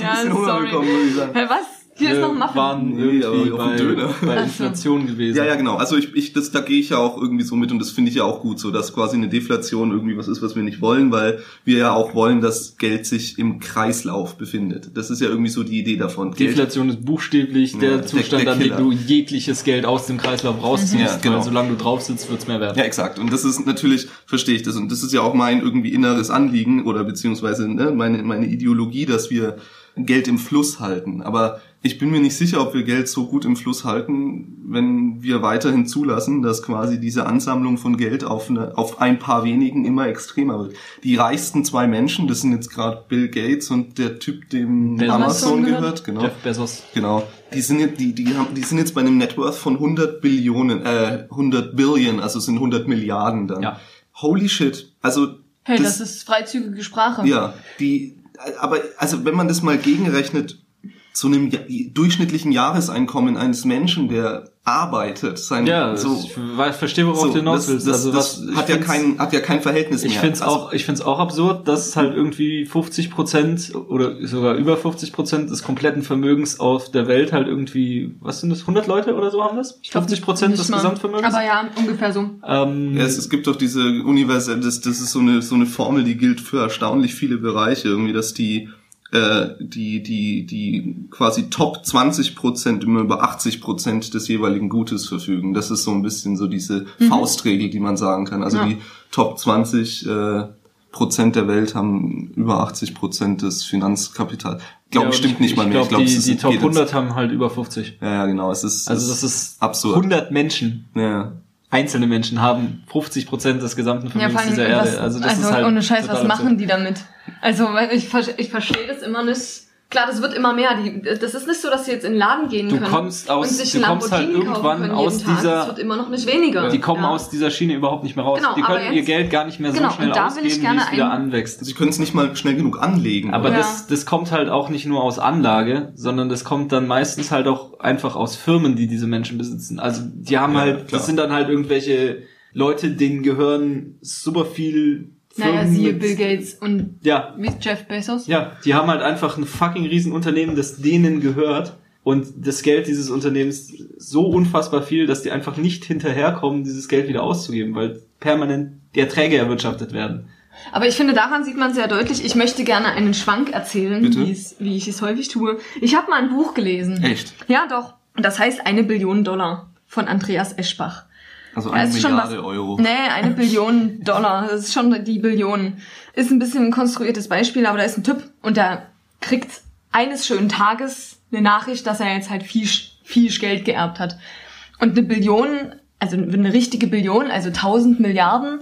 Ja, sorry. Hä, was? Hier ist noch ein Muffin. waren Nee, irgendwie dem bei, Döner. bei. Inflation gewesen. Ja, ja, genau. Also ich, ich das, da gehe ich ja auch irgendwie so mit und das finde ich ja auch gut, so dass quasi eine Deflation irgendwie was ist, was wir nicht wollen, weil wir ja auch wollen, dass Geld sich im Kreislauf befindet. Das ist ja irgendwie so die Idee davon. Geld, Deflation ist buchstäblich Ja, der der- Zustand, der an dem du jegliches Geld aus dem Kreislauf rausziehst, Ja, genau. weil solange du drauf sitzt, wird's mehr wert. Ja, exakt. Und das ist natürlich, verstehe ich das. Und das ist ja auch mein irgendwie inneres Anliegen oder beziehungsweise ne, meine, meine Ideologie, dass wir Geld im Fluss halten. Aber ich bin mir nicht sicher, ob wir Geld so gut im Fluss halten, wenn wir weiterhin zulassen, dass quasi diese Ansammlung von Geld auf, eine, auf ein paar wenigen immer extremer wird. Die reichsten zwei Menschen, das sind jetzt gerade Bill Gates und der Typ, dem Bezos. Amazon gehört. gehört, genau. Jeff Bezos. Genau. Die sind jetzt, die, die haben, die sind jetzt bei einem Net Worth von 100 Billionen, äh, 100 Billion, also es sind 100 Milliarden dann. Ja. Holy shit. Also, Hey, das, ist freizügige Sprache. ja, die, aber, also wenn man das mal gegenrechnet, zu einem durchschnittlichen Jahreseinkommen eines Menschen, der arbeitet, sein, Ja, so, ich verstehe, worauf so, du hinaus das, willst. das, also das was, hat ja find's- kein, hat ja kein Verhältnis Ich mehr. finde es Also, auch, ich find's auch absurd, dass halt irgendwie 50 Prozent oder sogar über 50 Prozent des kompletten Vermögens auf der Welt halt irgendwie, was sind das, 100 Leute oder so haben das? Ich glaub, 50 Prozent des mal. Gesamtvermögens? Aber ja, ungefähr so. ähm, Ja, es, es gibt doch diese universelle, das, das ist so eine, so eine Formel, die gilt für erstaunlich viele Bereiche, irgendwie, dass die, äh, die, die, die quasi Top 20 Prozent immer über 80 Prozent des jeweiligen Gutes verfügen. Das ist so ein bisschen so diese Faustregel, die man sagen kann. Also Ja. die Top 20 äh, Prozent der Welt haben über 80 Prozent des Finanzkapitals. Glaube ja, ich, stimmt nicht mal mehr. Ich Ich glaube, die, die Top geht jetzt- 100 haben halt über 50. Ja, ja, genau. Es ist, Also das ist absurd. 100 Menschen. Ja. Einzelne Menschen haben 50 Prozent des gesamten Ja, Vermögens allem, dieser Erde. was, also also, das ist halt ohne Scheiß, was machen die damit? Also, ich, ich verstehe das immer nicht. Klar, das wird immer mehr. Die, das ist nicht so, dass sie jetzt in den Laden gehen Du können kommst aus- und sich du kommst halt irgendwann aus Tag. dieser- Das wird immer noch nicht weniger. Die kommen ja. aus dieser Schiene überhaupt nicht mehr raus. Genau, die können aber ihr jetzt- Geld gar nicht mehr so genau, schnell und da will ich ausgeben, gerne wie es wieder ein- anwächst. Sie können es nicht mal schnell genug anlegen. Aber Ja. das, das kommt halt auch nicht nur aus Anlage, sondern das kommt dann meistens halt auch einfach aus Firmen, die diese Menschen besitzen. Also die haben Ja, halt, klar. das sind dann halt irgendwelche Leute, denen gehören super viel Firmen. Naja, siehe mit- Bill Gates und Ja, Jeff Bezos. ja, die haben halt einfach ein fucking Riesenunternehmen, das denen gehört. Und das Geld dieses Unternehmens so unfassbar viel, dass die einfach nicht hinterherkommen, dieses Geld wieder auszugeben, weil permanent die Erträge erwirtschaftet werden. Aber ich finde, daran sieht man sehr deutlich, ich möchte gerne einen Schwank erzählen, wie ich es häufig tue. Ich habe mal ein Buch gelesen. Echt? Ja, doch. Und das heißt Eine Billion Dollar von Andreas Eschbach. Also eine Milliarde was- Euro. Nee, eine Billion Dollar. Das ist schon die Billion. Ist ein bisschen ein konstruiertes Beispiel, aber da ist ein Typ und der kriegt eines schönen Tages eine Nachricht, dass er jetzt halt viel, viel Geld geerbt hat. Und eine Billion, also eine richtige Billion, also 1000 Milliarden,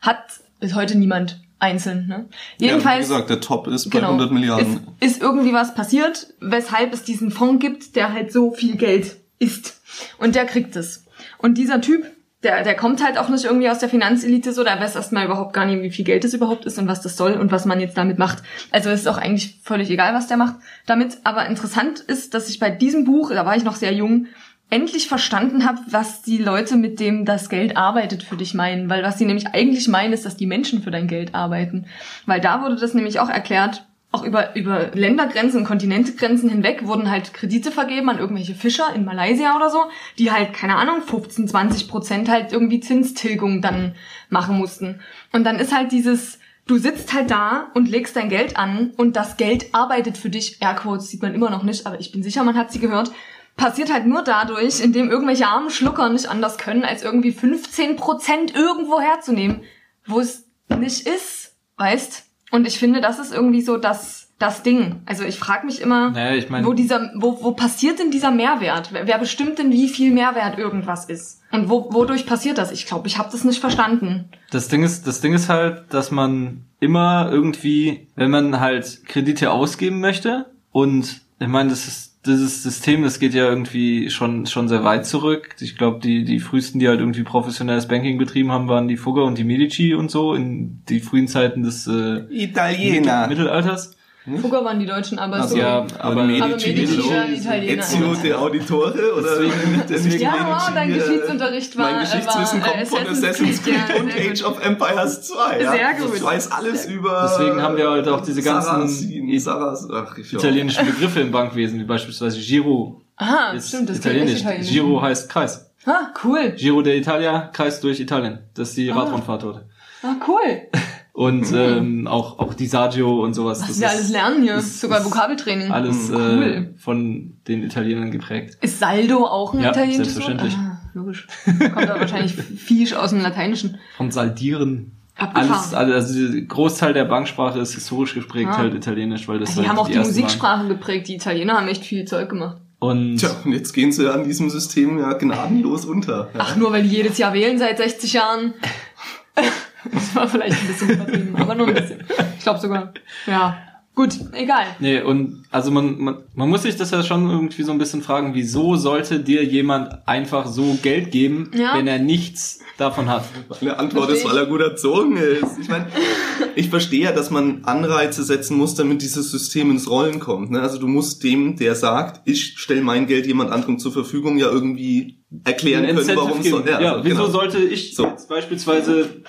hat bis heute niemand einzeln. Ne? Jedenfalls. Ja, wie gesagt, der Top ist bei 100 Milliarden. Ist, ist irgendwie was passiert, weshalb es diesen Fonds gibt, der halt so viel Geld ist. Und der kriegt es. Und dieser Typ, der, der kommt halt auch nicht irgendwie aus der Finanzelite so, der weiß erstmal überhaupt gar nicht, wie viel Geld das überhaupt ist und was das soll und was man jetzt damit macht. Also es ist auch eigentlich völlig egal, was der macht damit. Aber interessant ist, dass ich bei diesem Buch, da war ich noch sehr jung, endlich verstanden habe, was die Leute mit dem das Geld arbeitet für dich meinen. Weil was sie nämlich eigentlich meinen, ist, dass die Menschen für dein Geld arbeiten. Weil da wurde das nämlich auch erklärt, auch über, über Ländergrenzen und Kontinentegrenzen hinweg wurden halt Kredite vergeben an irgendwelche Fischer in Malaysia oder so, die halt, keine Ahnung, 15, 20 Prozent halt irgendwie Zinstilgung dann machen mussten. Und dann ist halt dieses, du sitzt halt da und legst dein Geld an und das Geld arbeitet für dich. Airquotes sieht man immer noch nicht, aber ich bin sicher, man hat sie gehört. Passiert halt nur dadurch, indem irgendwelche armen Schlucker nicht anders können, als irgendwie 15 Prozent irgendwo herzunehmen, wo es nicht ist, weißt? Und ich finde, das ist irgendwie so das, das Ding. Also ich frage mich immer, Naja, ich meine- wo dieser, wo, wo passiert denn dieser Mehrwert? Wer, wer bestimmt denn, wie viel Mehrwert irgendwas ist? Und wo, wodurch passiert das? Ich glaube, ich habe das nicht verstanden. Das Ding ist, das Ding ist halt, dass man immer irgendwie, wenn man halt Kredite ausgeben möchte und ich meine, das ist dieses System, das geht ja irgendwie schon schon sehr weit zurück. Ich glaube, die die frühesten, die halt irgendwie professionelles Banking betrieben haben, waren die Fugger und die Medici und so in die frühen Zeiten des äh, Italiener. Mittelalters. Fugger waren die Deutschen, aber Also, so. Ja, aber- aber Medici Medici, waren Italiener. Ezio de Auditore oder Deswegen- *laughs* nicht Ja, wow, dein Medici, Geschichtsunterricht war- Mein Geschichtswissen war, kommt äh, von Assassin's Creed, ja, und sehr Age of Empires 2. Ja? Sehr gut. Ich weiß alles über Deswegen haben wir halt auch diese ganzen Saracen, Saras, ach, ich italienischen Begriffe im Bankwesen, wie beispielsweise Giro Aha, ist stimmt, das italienisch. italienisch. Giro heißt Kreis. Ah, cool. Giro d'Italia, Kreis durch Italien. Das ist die Radrundfahrt dort. Ah, cool. Und ähm, auch, auch Disagio und sowas. Was wir alles lernen hier. ist- Sogar ist Vokabeltraining. Alles äh, Cool. von den Italienern geprägt. Ist Saldo auch ein Ja, italienisches Wort? selbstverständlich. Ah, logisch. Kommt aber wahrscheinlich *laughs* Fisch aus dem Lateinischen. Von Saldieren. Abgefahren. Alles, alles, also der Großteil der Banksprache ist historisch geprägt Ah. halt italienisch, weil das Die halt haben auch die, ersten waren. Musiksprache geprägt. Die Italiener haben echt viel Zeug gemacht. Und Tja, und jetzt gehen sie an diesem System ja gnadenlos unter. Ja. Ach, nur weil die jedes Jahr wählen seit 60 Jahren. *laughs* Das war vielleicht ein bisschen übertrieben, aber nur ein bisschen. Ich glaube sogar. Ja. Gut, egal. Nee, und also man, man, man muss sich das ja schon irgendwie so ein bisschen fragen, wieso sollte dir jemand einfach so Geld geben, Ja. wenn er nichts davon hat? Meine Antwort ist, Versteh weil er gut erzogen ist. Ich meine, ich verstehe ja, dass man Anreize setzen muss, damit dieses System ins Rollen kommt. Ne? Also du musst dem, der sagt, ich stelle mein Geld jemand anderem zur Verfügung, ja irgendwie erklären Ein können, warum es so... Ja, also, wieso genau. sollte ich So. jetzt beispielsweise,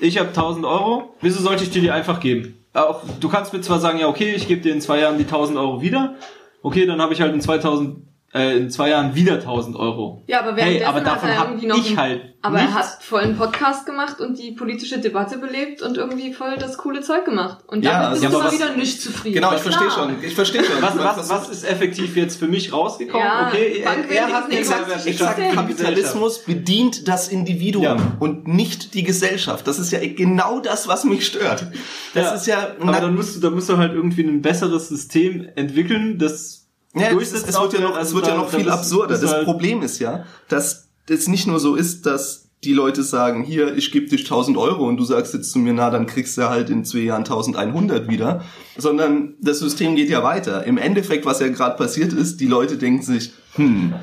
ich habe 1000 Euro, wieso sollte ich dir die einfach geben? Auch, du kannst mir zwar sagen, ja okay, ich gebe dir in zwei Jahren die 1000 Euro wieder, okay, dann habe ich halt in 2000, äh, in zwei Jahren wieder 1000 Euro. Ja, aber Hey, aber hat davon er hab irgendwie noch ich halt Aber nichts. er hat voll einen Podcast gemacht und die politische Debatte belebt und irgendwie voll das coole Zeug gemacht. Und Ja, damit also- bist Ja, du mal wieder nicht zufrieden. Genau, ich verstehe schon. Ich verstehe schon. Was, was, was ist effektiv jetzt für mich rausgekommen? Ja, okay, er, Bankwesen er hat exakt- Exakt, die Kapitalismus bedient das Individuum Ja. und nicht die Gesellschaft. Das ist ja genau das, was mich stört. Das Ja, ist ja... Aber dann musst du, dann musst du halt irgendwie ein besseres System entwickeln, das Ja, es, es wird ja noch, es wird ja noch viel absurder. Das halt- Problem ist ja, dass es nicht nur so ist, dass die Leute sagen, hier, ich gebe dich 1000 Euro und du sagst jetzt zu mir, na, dann kriegst du halt in zwei Jahren 1100 wieder, sondern das System geht ja weiter. Im Endeffekt, was ja gerade passiert ist, die Leute denken sich, hm,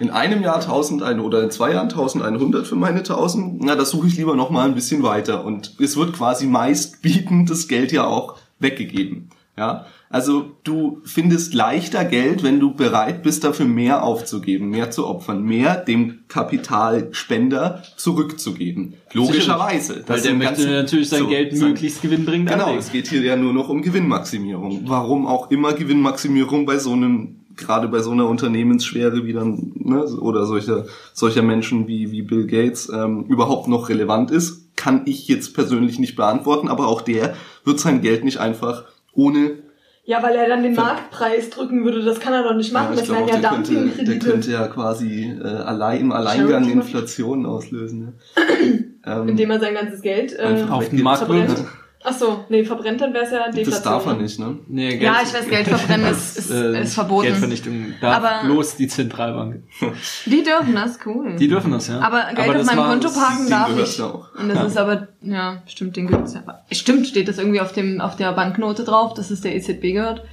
in einem Jahr 1100 oder in zwei Jahren 1100 für meine 1000, na, das suche ich lieber noch mal ein bisschen weiter. Und es wird quasi meistbietend das Geld ja auch weggegeben. Ja, also du findest leichter Geld, wenn du bereit bist, dafür mehr aufzugeben, mehr zu opfern, mehr dem Kapitalspender zurückzugeben. Logischerweise. Weil der möchte natürlich sein so, Geld möglichst gewinnbringend Genau, anlegen. es geht hier ja nur noch um Gewinnmaximierung. Warum auch immer Gewinnmaximierung bei so einem, gerade bei so einer Unternehmensschwere wie dann, ne, oder solcher, solcher Menschen wie, wie Bill Gates ähm, überhaupt noch relevant ist, kann ich jetzt persönlich nicht beantworten, aber auch der wird sein Geld nicht einfach ohne Ja, weil er dann den Marktpreis drücken würde, das kann er doch nicht machen. ich das glaube wären ja der, könnte, der Dumpingkredite. könnte ja quasi äh, allein im Alleingang Inflation auslösen. Ne? *clears throat* ähm, Indem er sein ganzes Geld äh, Auf den Markt verbrennt. Ach so, nee, verbrennt, dann wäre es ja Deflation. das darf er nicht, ne? Nee, Ja, ich weiß, Geld verbrennen ist, *laughs* ist, äh, ist verboten. Geldvernichtung darf Aber- bloß die Zentralbank. *laughs* Die dürfen das, cool. Die dürfen das, ja. aber Geld auf das meinem Konto parken darf gehört's ich. ja auch. Und das ist aber, ja, stimmt, den gibt's ja. Aber- Stimmt, steht das irgendwie auf dem, auf der Banknote drauf, dass es der EZB gehört?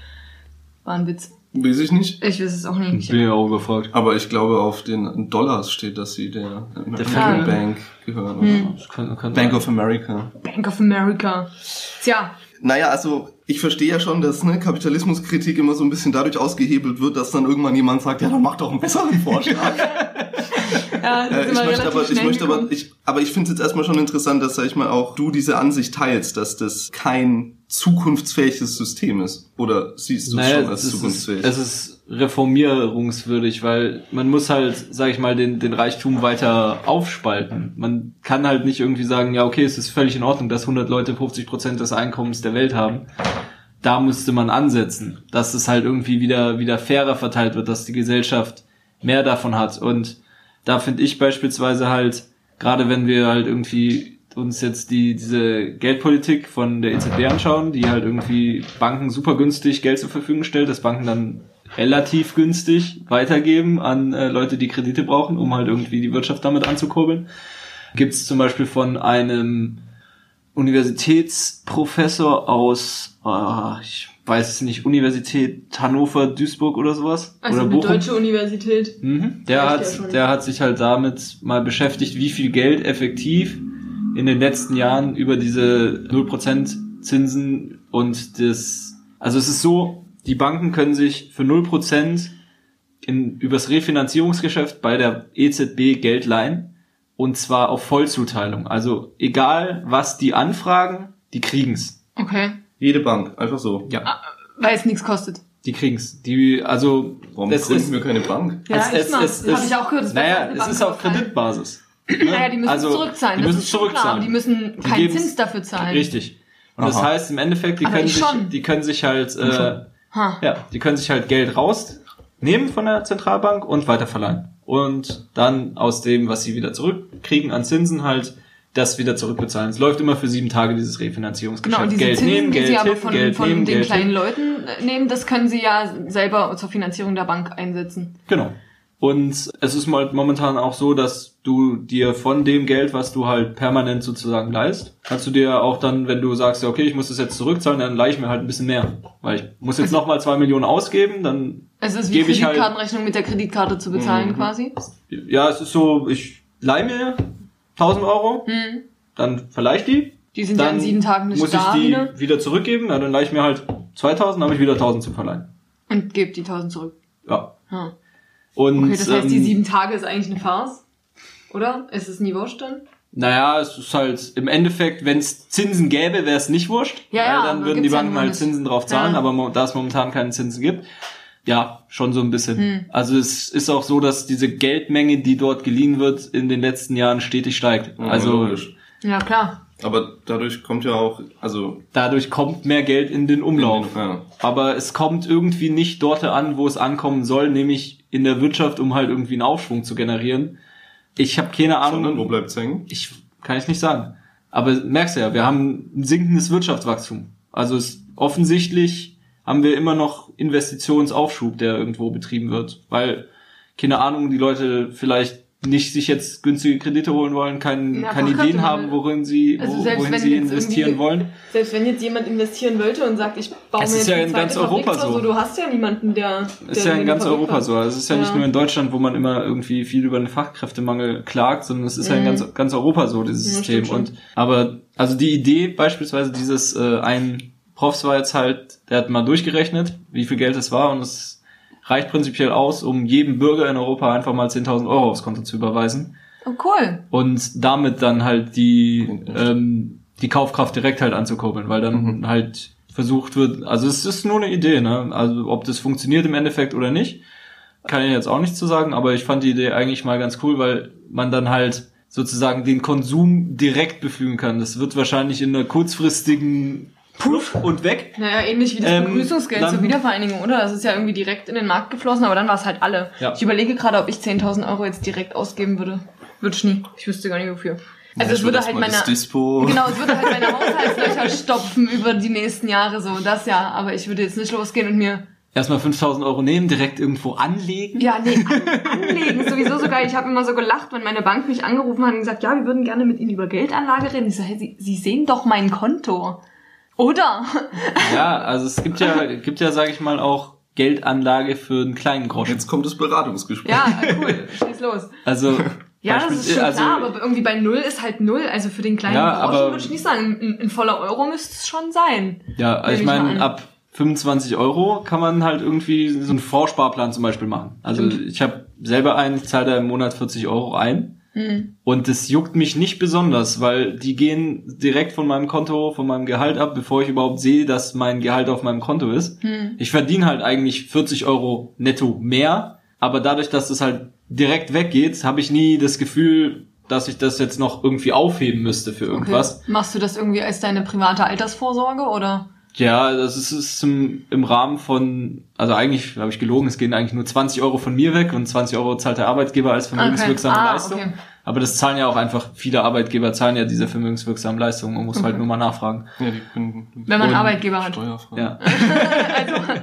War ein Witz. Weiß ich nicht. Ich weiß es auch Ich nicht. bin ja auch überfragt. Aber ich glaube, auf den Dollars steht, dass sie der American Federal Bank gehören. Hm. Kann, kann Bank sein. of America. Bank of America. Tja, Naja, also ich verstehe ja schon, dass ne, Kapitalismuskritik immer so ein bisschen dadurch ausgehebelt wird, dass dann irgendwann jemand sagt, ja, dann mach doch einen besseren Vorschlag. *laughs* ja, Äh, ich möchte aber, ich möchte aber, ich, aber ich finde es jetzt erstmal schon interessant, dass, sag ich mal, auch du diese Ansicht teilst, dass das kein zukunftsfähiges System ist. Oder siehst du es Naja, schon als es ist, zukunftsfähig? es ist reformierungswürdig, weil man muss halt, sag ich mal, den, den Reichtum weiter aufspalten. Man kann halt nicht irgendwie sagen, ja, okay, es ist völlig in Ordnung, dass 100 Leute 50 Prozent des Einkommens der Welt haben. Da müsste man ansetzen, dass es halt irgendwie wieder, wieder fairer verteilt wird, dass die Gesellschaft mehr davon hat. Und da finde ich beispielsweise halt, gerade wenn wir halt irgendwie uns jetzt die, diese Geldpolitik von der EZB anschauen, die halt irgendwie Banken super günstig Geld zur Verfügung stellt, das Banken dann relativ günstig weitergeben an äh, Leute, die Kredite brauchen, um halt irgendwie die Wirtschaft damit anzukurbeln. Gibt es zum Beispiel von einem Universitätsprofessor aus, ah, ich weiß es nicht, Universität Hannover, Duisburg oder sowas? Also oder eine Bochum? deutsche Universität. Mhm. Der, hat, ja der hat sich halt damit mal beschäftigt, wie viel Geld effektiv in den letzten Jahren über diese 0% Zinsen und das, also es ist so, die Banken können sich für 0% in, übers Refinanzierungsgeschäft bei der EZB Geld leihen und zwar auf Vollzuteilung. Also egal was die anfragen, die kriegen's. Okay. Jede Bank, einfach so. Ja, Weil es nichts kostet. die kriegen's. Die, also Warum das gründen ist, wir keine Bank? Ja, es, ich es, es, Hab es, ich auch gehört, es naja, eine es Bank ist auf. Kreditbasis. Naja, die müssen Also, zurückzahlen. die das müssen zurückzahlen. die müssen Die keinen geben's- Zins dafür zahlen. Richtig. Und das Aha. heißt im Endeffekt, die Aber können ich sich, die können sich halt, äh. Ha. ja, die können sich halt Geld rausnehmen von der Zentralbank und weiterverleihen. Und dann aus dem, was sie wieder zurückkriegen an Zinsen halt, das wieder zurückbezahlen. Es läuft immer für sieben Tage dieses Refinanzierungsgeschäft. Genau, und diese Geld Zinsen, nehmen, die Geld sie aber von, Geld von nehmen, den Geld kleinen hin. Leuten äh, nehmen, das können sie ja selber zur Finanzierung der Bank einsetzen. Genau. Und es ist momentan auch so, dass du dir von dem Geld, was du halt permanent sozusagen leist, kannst du dir auch dann, wenn du sagst, ja, okay, ich muss das jetzt zurückzahlen, dann leih ich mir halt ein bisschen mehr. Weil ich muss jetzt nochmal zwei Millionen ausgeben, dann, Es ist wie halt- Kreditkartenrechnung mit der Kreditkarte zu bezahlen Mhm. quasi. ja, es ist so, ich leih mir 1000 Euro, Hm. dann verleih ich die, Die sind ja dann in sieben Tagen nicht muss ich da die wieder wieder zurückgeben, na, dann leih ich mir halt 2000, dann habe ich wieder 1000 zu verleihen. und gebt die 1000 zurück. Ja. Ha. Und, Okay, das heißt, die ähm, sieben Tage ist eigentlich eine Farce? Oder? Ist es nie wurscht dann? Naja, es ist halt im Endeffekt, wenn es Zinsen gäbe, wäre es nicht wurscht. Ja, ja, dann würden die ja Banken nun halt. Zinsen drauf zahlen, Ja. aber da es momentan keine Zinsen gibt, ja, schon so ein bisschen. Hm. Also es ist auch so, dass diese Geldmenge, die dort geliehen wird, in den letzten Jahren stetig steigt. Ja, also logisch. Ja, klar. Aber dadurch kommt ja auch, also dadurch kommt mehr Geld in den Umlauf. Ja. Aber es kommt irgendwie nicht dort an, wo es ankommen soll, nämlich in der Wirtschaft, um halt irgendwie einen Aufschwung zu generieren. Ich habe keine Ahnung. Sondern wo bleibt's hängen? Ich kann ich nicht sagen. Aber merkst du ja, wir haben ein sinkendes Wirtschaftswachstum. Also es offensichtlich haben wir immer noch Investitionsaufschub, der irgendwo betrieben wird, weil keine Ahnung, die Leute vielleicht nicht sich jetzt günstige Kredite holen wollen, kein, Ja, keine Ideen haben, worin sie, Also wo, wohin sie investieren wollen. Selbst wenn jetzt jemand investieren wollte und sagt, ich baue Es mir ist jetzt ja eine in ganz Fabrik Europa oder so. Du hast ja niemanden, der... Ist der ja in ganz Europa hat. so. Also es ist ja, nicht Ja. nur in Deutschland, wo man immer irgendwie viel über den Fachkräftemangel klagt, sondern es ist ja in Mhm. ganz, ganz Europa so, dieses Ja, System. Und aber also die Idee beispielsweise dieses äh, ein Profs war jetzt halt, der hat mal durchgerechnet, wie viel Geld es war und es reicht prinzipiell aus, um jedem Bürger in Europa einfach mal 10.000 Euro aufs Konto zu überweisen Oh, cool. und damit dann halt die ähm, die Kaufkraft direkt halt anzukurbeln, weil dann Mhm. halt versucht wird, also es ist nur eine Idee, ne? Also ob das funktioniert im Endeffekt oder nicht, kann ich jetzt auch nicht zu sagen, aber ich fand die Idee eigentlich mal ganz cool, weil man dann halt sozusagen den Konsum direkt beflügen kann. Das wird wahrscheinlich in einer kurzfristigen Puff und weg. Naja, ähnlich wie das Ähm, Begrüßungsgeld zur Wiedervereinigung, oder? Das ist ja irgendwie direkt in den Markt geflossen, aber dann war es halt alle. Ja. Ich überlege gerade, ob ich 10.000 Euro jetzt direkt ausgeben würde. Würde ich nie. Ich wüsste gar nicht wofür. Also Ja, es würde halt meine... Genau, es würde halt meine *laughs* Haushaltslöcher stopfen über die nächsten Jahre, so, das ja. Aber ich würde jetzt nicht losgehen und mir Erstmal 5000 Euro nehmen, direkt irgendwo anlegen. Ja, nee, an, *laughs* anlegen ist sowieso so geil. Ich habe immer so gelacht, wenn meine Bank mich angerufen hat und gesagt, ja, wir würden gerne mit Ihnen über Geldanlage reden. Ich so, hey, Sie, Sie sehen doch mein Konto. Oder? *laughs* Ja, also es gibt ja, gibt ja, sage ich mal, auch Geldanlage für einen kleinen Groschen. Jetzt kommt das Beratungsgespräch. Ja, *laughs* cool, schieß los. Also *laughs* Ja, das Beispiel- ist schon also, klar, aber irgendwie bei Null ist halt Null. Also für den kleinen Ja, Groschen aber- würde ich nicht sagen. Ein, ein voller Euro müsste es schon sein. Ja, also ich meine, ab 25 Euro kann man halt irgendwie so einen Vorsparplan zum Beispiel machen. Also Stimmt. ich habe selber einen, ich zahle da im Monat 40 Euro ein. Hm. Und das juckt mich nicht besonders, weil die gehen direkt von meinem Konto, von meinem Gehalt ab, bevor ich überhaupt sehe, dass mein Gehalt auf meinem Konto ist. Hm. Ich verdiene halt eigentlich 40 Euro netto mehr, aber dadurch, dass das halt direkt weggeht, habe ich nie das Gefühl, dass ich das jetzt noch irgendwie aufheben müsste für irgendwas. Okay. Machst du das irgendwie als deine private Altersvorsorge oder? Ja, das ist, ist im, im Rahmen von, also eigentlich habe ich gelogen, es gehen eigentlich nur 20 Euro von mir weg und 20 Euro zahlt der Arbeitgeber als vermögenswirksame Ah, Leistung. okay. Aber das zahlen ja auch einfach, viele Arbeitgeber zahlen ja diese vermögenswirksamen Leistungen, man muss halt nur mal nachfragen. Ja, die können Wenn man einen Und Arbeitgeber hat. steuerfrei. Ja. Also,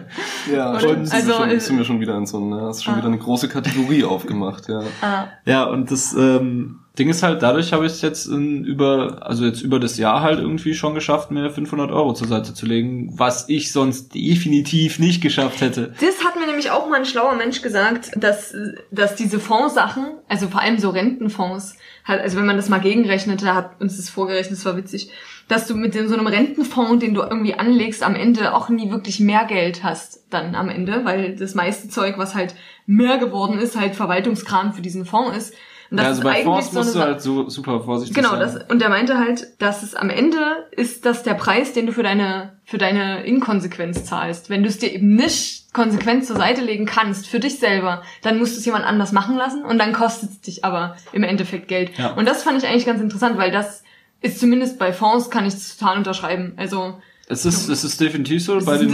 *laughs* Ja. Sind, Also, wir schon, ist- sind wir schon wieder in so einer, hast schon wieder eine große Kategorie aufgemacht, ja. ah, Ja, und das ähm, Ding ist halt, dadurch habe ich es jetzt in, über, also jetzt über das Jahr halt irgendwie schon geschafft, mir 500 Euro zur Seite zu legen, was ich sonst definitiv nicht geschafft hätte. Das hat mir nämlich auch mal ein schlauer Mensch gesagt, dass, dass diese Fondssachen, also vor allem so Rentenfonds, halt, also wenn man das mal gegenrechnet, da hat uns das vorgerechnet, das war witzig, dass du mit so einem Rentenfonds, den du irgendwie anlegst, am Ende auch nie wirklich mehr Geld hast dann am Ende, weil das meiste Zeug, was halt mehr geworden ist, halt Verwaltungskram für diesen Fonds ist. Und das Ja, also ist bei eigentlich Fonds so musst du halt so super vorsichtig Genau, sein. das, und er meinte halt, dass es am Ende ist das der Preis, den du für deine, für deine Inkonsequenz zahlst. Wenn du es dir eben nicht konsequent zur Seite legen kannst, für dich selber, dann musst du es jemand anders machen lassen und dann kostet es dich aber im Endeffekt Geld. Ja. Und das fand ich eigentlich ganz interessant, weil das ist zumindest bei Fonds, kann ich es total unterschreiben. Also, Es ist, es ist definitiv so. Bei den,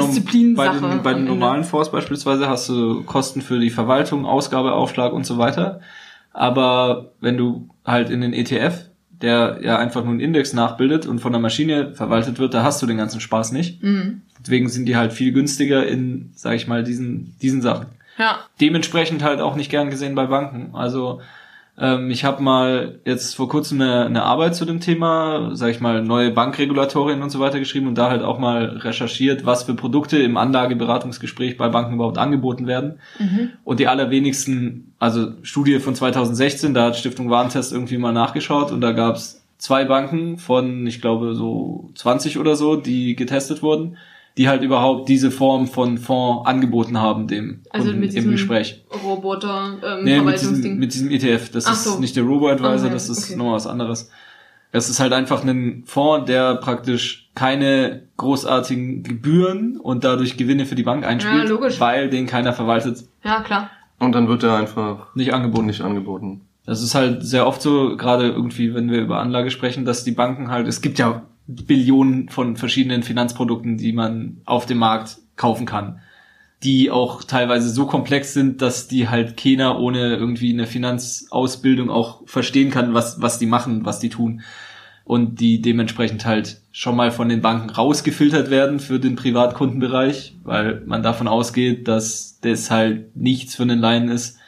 bei den, bei den normalen Fonds beispielsweise hast du Kosten für die Verwaltung, Ausgabe, Aufschlag und so weiter. Aber wenn du halt in den ETF, der ja einfach nur einen Index nachbildet und von der Maschine verwaltet wird, da hast du den ganzen Spaß nicht. mhm. Deswegen sind die halt viel günstiger in, sag ich mal, diesen, diesen Sachen. ja. Dementsprechend halt auch nicht gern gesehen bei Banken. Also ähm, ich habe mal jetzt vor kurzem eine, eine Arbeit zu dem Thema, sag ich mal, neue Bankregulatorien und so weiter geschrieben und da halt auch mal recherchiert, was für Produkte im Anlageberatungsgespräch bei Banken überhaupt angeboten werden. Mhm. Und die allerwenigsten, also Studie von 2016, da hat Stiftung Warentest irgendwie mal nachgeschaut und da gab's zwei Banken von, ich glaube, so 20 oder so, die getestet wurden, die halt überhaupt diese Form von Fonds angeboten haben, dem Also Kunden mit im diesem Gespräch. Roboter, ähm, Nee, mit diesem, mit diesem ETF. Das Ach ist so. nicht der Robo-Advisor, Okay, das ist okay. noch was anderes. Es ist halt einfach ein Fonds, der praktisch keine großartigen Gebühren und dadurch Gewinne für die Bank einspielt, Ja, weil den keiner verwaltet, ja, klar. Und dann wird er einfach nicht angeboten. nicht angeboten. Das ist halt sehr oft so, gerade irgendwie, wenn wir über Anlage sprechen, dass die Banken halt, es gibt ja Billionen von verschiedenen Finanzprodukten, die man auf dem Markt kaufen kann, die auch teilweise so komplex sind, dass die halt keiner ohne irgendwie eine Finanzausbildung auch verstehen kann, was, was die machen, was die tun. Und die dementsprechend halt schon mal von den Banken rausgefiltert werden für den Privatkundenbereich, weil man davon ausgeht, dass das halt nichts für einen Laien ist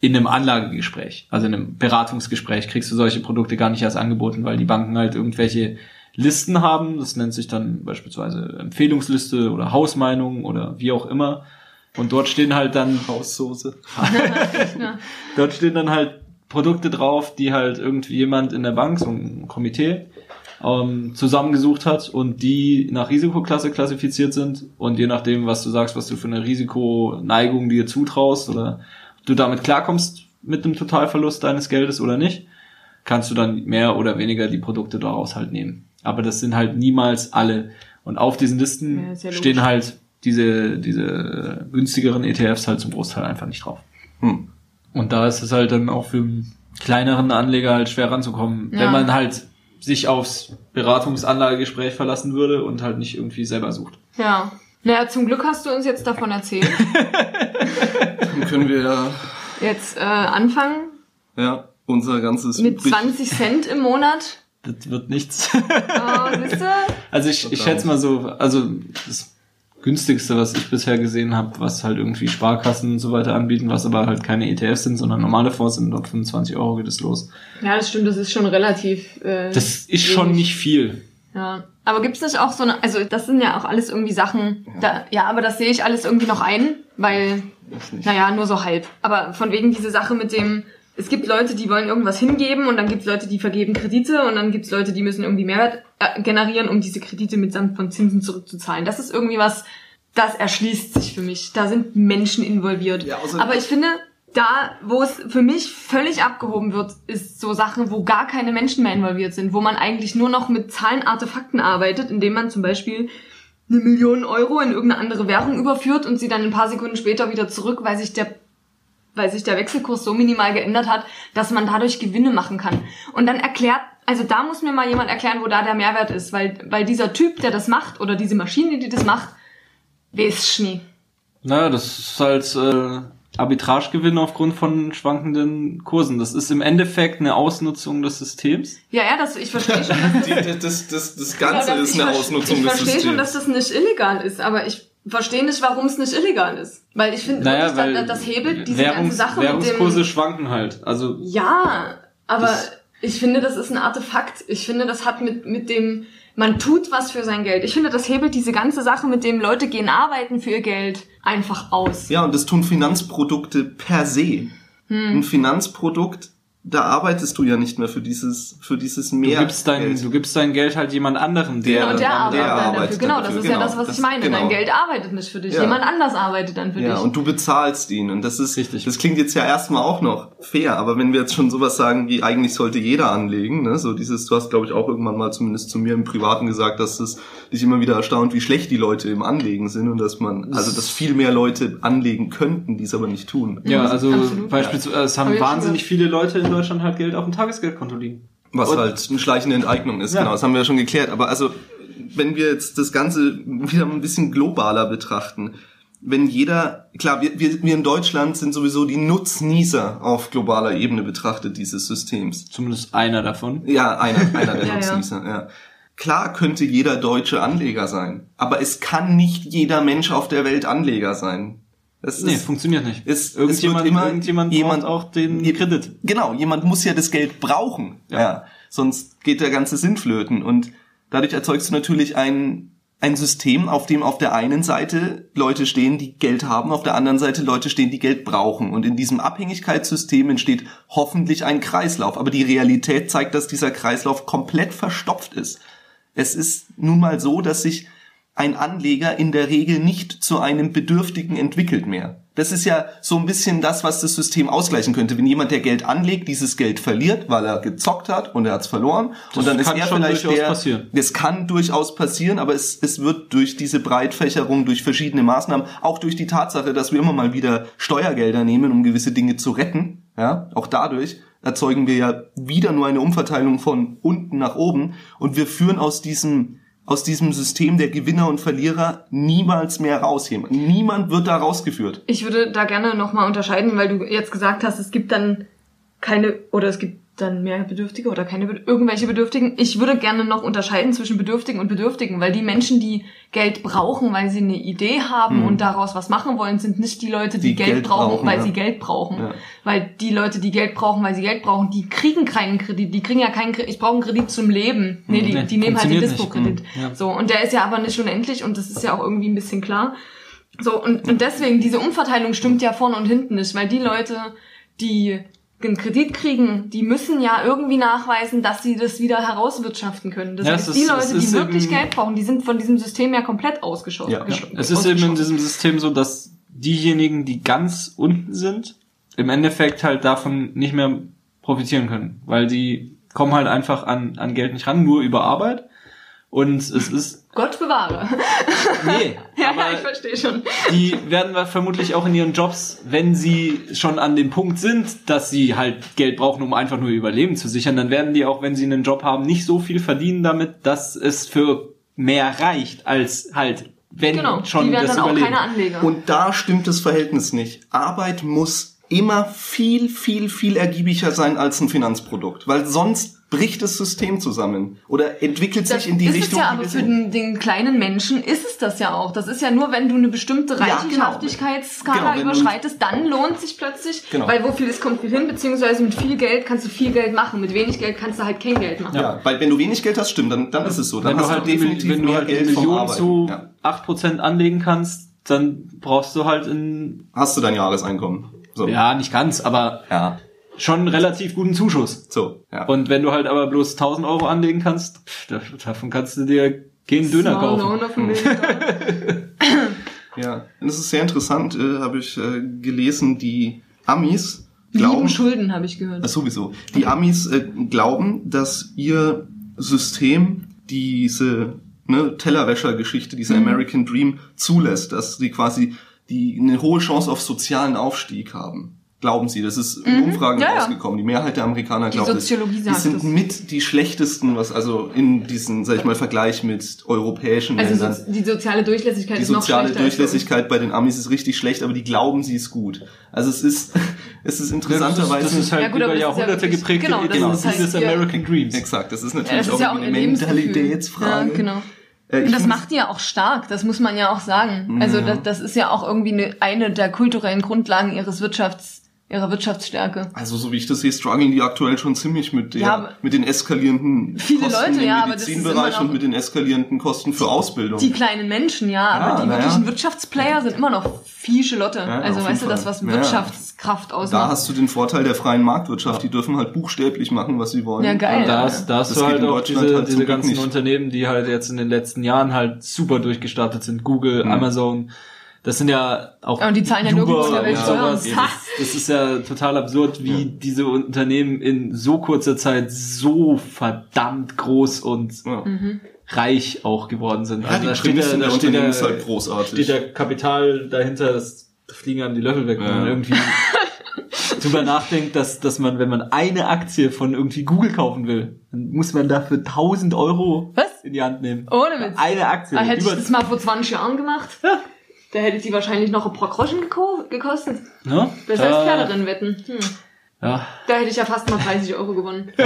in einem Anlagegespräch, also in einem Beratungsgespräch, kriegst du solche Produkte gar nicht erst angeboten, weil die Banken halt irgendwelche Listen haben. Das nennt sich dann beispielsweise Empfehlungsliste oder Hausmeinung oder wie auch immer. Und dort stehen halt dann, Haussoße. *laughs* dort stehen dann halt Produkte drauf, die halt irgendwie jemand in der Bank, so ein Komitee, ähm, zusammengesucht hat und die nach Risikoklasse klassifiziert sind. Und je nachdem, was du sagst, was du für eine Risikoneigung dir zutraust oder du damit klarkommst mit dem Totalverlust deines Geldes oder nicht, kannst du dann mehr oder weniger die Produkte daraus halt nehmen. Aber das sind halt niemals alle. Und auf diesen Listen Ja, ja stehen halt diese, diese günstigeren ETFs halt zum Großteil einfach nicht drauf. Hm. Und da ist es halt dann auch für, kleineren Anleger halt schwer ranzukommen, Ja. wenn man halt sich aufs Beratungsanlagegespräch verlassen würde und halt nicht irgendwie selber sucht. Ja. Naja, zum Glück hast du uns jetzt davon erzählt. Dann können wir ja, Jetzt äh, anfangen ja unser ganzes mit übrig- 20 Cent im Monat. Das wird nichts. *laughs* Oh, siehst du? Also ich, ich schätze mal so, also das günstigste, was ich bisher gesehen habe, was halt irgendwie Sparkassen und so weiter anbieten, was aber halt keine ETFs sind, sondern normale Fonds sind, dort 25 Euro geht es los. Ja, das stimmt, das ist schon relativ. Äh, Das ist schon wenig. nicht viel. Ja. Aber gibt's nicht auch so eine, also das sind ja auch alles irgendwie Sachen, da, ja, aber das sehe ich alles irgendwie noch ein, weil, naja, nur so halb. Aber von wegen diese Sache mit dem, es gibt Leute, die wollen irgendwas hingeben und dann gibt's Leute, die vergeben Kredite und dann gibt's Leute, die müssen irgendwie Mehrwert äh, generieren, um diese Kredite mitsamt von Zinsen zurückzuzahlen. Das ist irgendwie was, das erschließt sich für mich. Da sind Menschen involviert. Ja, außer- aber ich finde, da, wo es für mich völlig abgehoben wird, ist so Sachen, wo gar keine Menschen mehr involviert sind, wo man eigentlich nur noch mit Zahlenartefakten arbeitet, indem man zum Beispiel eine Million Euro in irgendeine andere Währung überführt und sie dann ein paar Sekunden später wieder zurück, weil sich der weil sich der Wechselkurs so minimal geändert hat, dass man dadurch Gewinne machen kann. Und dann erklärt, also da muss mir mal jemand erklären, wo da der Mehrwert ist, weil, weil dieser Typ, der das macht, oder diese Maschine, die das macht, weiß nie. Naja, das ist halt äh, Arbitragegewinn aufgrund von schwankenden Kursen. Das ist im Endeffekt eine Ausnutzung des Systems. Ja, ja, das, ich verstehe schon, dass *laughs* Die, das, das, das Ganze Ja, das- ist ich eine Ausnutzung Ich des verstehe schon, dass Systems. das nicht illegal ist, aber ich verstehe nicht, warum es nicht illegal ist. Weil ich finde, Naja, das, das hebelt diese Währungs ganze Sache Währungskurse mit dem... schwanken halt. Also Ja, aber ich finde, das ist ein Artefakt. Ich finde, das hat mit, mit dem... Man tut was für sein Geld. Ich finde, das hebelt diese ganze Sache mit dem Leute gehen arbeiten für ihr Geld einfach aus. Ja, und das tun Finanzprodukte per se. Hm. Ein Finanzprodukt, da arbeitest du ja nicht mehr für dieses, für dieses du mehr. gibst dein, Geld. du gibst dein Geld halt jemand anderem, der, Genau, und der der arbeitet dafür. arbeitet Genau, dafür. das ist ja Genau, das, was das- ich meine. genau. Dein Geld arbeitet nicht für dich. Ja. Jemand anders arbeitet dann für Ja, dich. und du bezahlst ihn. Und das ist, Richtig. das klingt jetzt ja erstmal auch noch fair, aber wenn wir jetzt schon sowas sagen, wie eigentlich sollte jeder anlegen, ne, so dieses, du hast glaube ich auch irgendwann mal zumindest zu mir im Privaten gesagt, dass es dich immer wieder erstaunt, wie schlecht die Leute im Anlegen sind und dass man, also dass viel mehr Leute anlegen könnten, die es aber nicht tun. Ja, also Absolut. beispielsweise, es Hab haben wahnsinnig viele Leute in Deutschland halt Geld auf dem Tagesgeldkonto liegen. Was Und- halt eine schleichende Enteignung ist, Ja. genau, das haben wir ja schon geklärt. Aber also, wenn wir jetzt das Ganze wieder ein bisschen globaler betrachten, wenn jeder, klar, wir, wir, wir in Deutschland sind sowieso die Nutznießer auf globaler Ebene betrachtet dieses Systems. Zumindest einer davon. Ja, einer, einer der *laughs* Ja, ja. Nutznießer, ja. Klar könnte jeder Deutsche Anleger sein, aber es kann nicht jeder Mensch auf der Welt Anleger sein. Das Nee, ist, funktioniert nicht. es irgendjemand immer irgendjemand jemand- auch den Je- Kredit. Genau, jemand muss ja das Geld brauchen. Ja. Ja. Sonst geht der ganze Sinn flöten. Und dadurch erzeugst du natürlich ein, ein System, auf dem auf der einen Seite Leute stehen, die Geld haben, auf der anderen Seite Leute stehen, die Geld brauchen. Und in diesem Abhängigkeitssystem entsteht hoffentlich ein Kreislauf. Aber die Realität zeigt, dass dieser Kreislauf komplett verstopft ist. Es ist nun mal so, dass sich ein Anleger in der Regel nicht zu einem Bedürftigen entwickelt mehr. Das ist ja so ein bisschen das, was das System ausgleichen könnte. Wenn jemand, der Geld anlegt, dieses Geld verliert, weil er gezockt hat und er hat es verloren, Das und dann ist kann er vielleicht durchaus der. passieren. Das kann durchaus passieren, aber es, es wird durch diese Breitfächerung, durch verschiedene Maßnahmen, auch durch die Tatsache, dass wir immer mal wieder Steuergelder nehmen, um gewisse Dinge zu retten, ja, auch dadurch erzeugen wir ja wieder nur eine Umverteilung von unten nach oben und wir führen aus diesem aus diesem System der Gewinner und Verlierer niemals mehr raus. Niemand wird da rausgeführt. Ich würde da gerne nochmal unterscheiden, weil du jetzt gesagt hast, es gibt dann keine, oder es gibt dann mehr Bedürftige oder keine, irgendwelche Bedürftigen. Ich würde gerne noch unterscheiden zwischen Bedürftigen und Bedürftigen, weil die Menschen, die Geld brauchen, weil sie eine Idee haben und daraus was machen wollen, sind nicht die Leute, die, Die Geld, Geld brauchen, brauchen, weil ja. sie Geld brauchen. Ja. Weil die Leute, die Geld brauchen, weil sie Geld brauchen, die kriegen keinen Kredit. Die kriegen ja keinen Kredit. Ich brauche einen Kredit zum Leben. Nee, die, Nee, die nehmen halt den. Dispo-Kredit. Mhm, ja. So, und der ist ja aber nicht unendlich und das ist ja auch irgendwie ein bisschen klar. So, und, und deswegen, diese Umverteilung stimmt ja vorne und hinten nicht, weil die Leute, die einen Kredit kriegen, die müssen ja irgendwie nachweisen, dass sie das wieder herauswirtschaften können. Das Ja, heißt, die ist- Leute, die wirklich eben- Geld brauchen, die sind von diesem System ja komplett ausgeschossen. Ja, ja. Es ist eben in diesem System so, dass diejenigen, die ganz unten sind, im Endeffekt halt davon nicht mehr profitieren können, weil die kommen halt einfach an, an Geld nicht ran, nur über Arbeit. Und es ist Gott bewahre. Nee, *laughs* ja, aber ja, ich verstehe schon. die werden wir vermutlich auch in ihren Jobs, wenn sie schon an dem Punkt sind, dass sie halt Geld brauchen, um einfach nur ihr Überleben zu sichern, dann werden die auch, wenn sie einen Job haben, nicht so viel verdienen damit, dass es für mehr reicht, als halt, wenn Genau, schon die werden das dann auch Überleben. keine Anleger. Und da stimmt das Verhältnis nicht. Arbeit muss immer viel, viel, viel ergiebiger sein als ein Finanzprodukt, weil sonst bricht das System zusammen oder entwickelt sich Das in die ist Richtung. es ja, die aber für den, den kleinen Menschen ist es das ja auch. Das ist ja nur, wenn du eine bestimmte Ja, genau. Reichenschaftlichkeitsskala Genau, überschreitest, dann lohnt sich plötzlich, Genau. weil wo vieles kommt viel hin, beziehungsweise mit viel Geld kannst du viel Geld machen, mit wenig Geld kannst du halt kein Geld machen. ja, weil wenn du wenig Geld hast, stimmt, dann, dann ist es so. Dann wenn du hast halt, du definitiv wenn du mehr halt Geld eine vom Million Arbeiten. zu Ja. 8% anlegen kannst, dann brauchst du halt in, Hast du dein Jahreseinkommen. So. ja, nicht ganz, aber Ja. Schon einen relativ guten Zuschuss. So. Ja. Und wenn du halt aber bloß 1000 Euro anlegen kannst, pff, davon kannst du dir keinen Döner kaufen. *laughs* ja. Und es ist sehr interessant, äh, habe ich äh, gelesen, die Amis Lieben glauben. Schulden, habe ich gehört. Das sowieso. Die Amis äh, glauben, dass ihr System diese ne, Tellerwäscher-Geschichte, dieser Mhm. American Dream zulässt, dass sie quasi die eine hohe Chance auf sozialen Aufstieg haben. Glauben sie, das ist in Umfragen Mhm. Ja, ja. rausgekommen. Die Mehrheit der Amerikaner Die glaubt es. Soziologie Die sagt sind das. mit die schlechtesten, was also in diesen, sag ich mal, Vergleich mit europäischen Also Ländern. so, die soziale Durchlässigkeit Die ist noch soziale bei uns. Durchlässigkeit bei den Amis ist richtig schlecht, aber die glauben, sie ist gut. Also es ist, es ist interessanterweise. Das ist halt Ja, gut, über das ist ja Jahrhunderte wirklich- geprägte genau, das Ideologie ist halt ihr- American Dreams. Exakt, das ist Ja, natürlich das ist auch ja auch eine. Mentalitätsfrage. Ja, genau. Äh, Und das macht die ja auch stark, das muss man ja auch sagen. Also das, das ist ja auch irgendwie eine, eine der kulturellen Grundlagen ihres Wirtschafts, ihrer Wirtschaftsstärke. Also so wie ich das sehe, strugglen die aktuell schon ziemlich mit, der, Ja, mit den eskalierenden Viele Kosten Leute, im ja, aber das ist Medizinbereich und mit den eskalierenden Kosten für Ausbildung. Die kleinen Menschen, ja, aber die na ja. wirklichen Wirtschaftsplayer sind immer noch fische Lotte. Ja, also weißt du, das, was. Ja, ja. Wirtschaftskraft da ausmacht. hast du den Vorteil der freien Marktwirtschaft. Die dürfen halt buchstäblich machen, was sie wollen. Ja, geil. Und da da Das du geht halt in auch Deutschland diese, halt diese ganzen nicht. Unternehmen, die halt jetzt in den letzten Jahren halt super durchgestartet sind. Google, Mhm. Amazon. Das sind ja auch Ja, und die zahlen ja Uber nirgendwo der Welt sowas. Das, das ist ja total absurd, wie diese Unternehmen in so kurzer Zeit so verdammt groß und Ja. Mhm. reich auch geworden sind. Ja, die da steht ja, der da steht ja, ist halt großartig. steht ja Kapital dahinter, das da fliegen einem die Löffel weg, wenn Ja. man irgendwie *laughs* drüber nachdenkt, dass, dass man, wenn man eine Aktie von irgendwie Google kaufen will, dann muss man dafür 1000 Euro Was? in die Hand nehmen. Ohne Witz. Eine Aktie. Ah, hätte ich Über- das mal vor 20 Jahren gemacht, Ja. Da hätte die wahrscheinlich noch ein paar Groschen geko gekostet. ne? Besser als Da- Pferderennen wetten. Hm. Ja. Da hätte ich ja fast mal 30 Euro gewonnen. *laughs*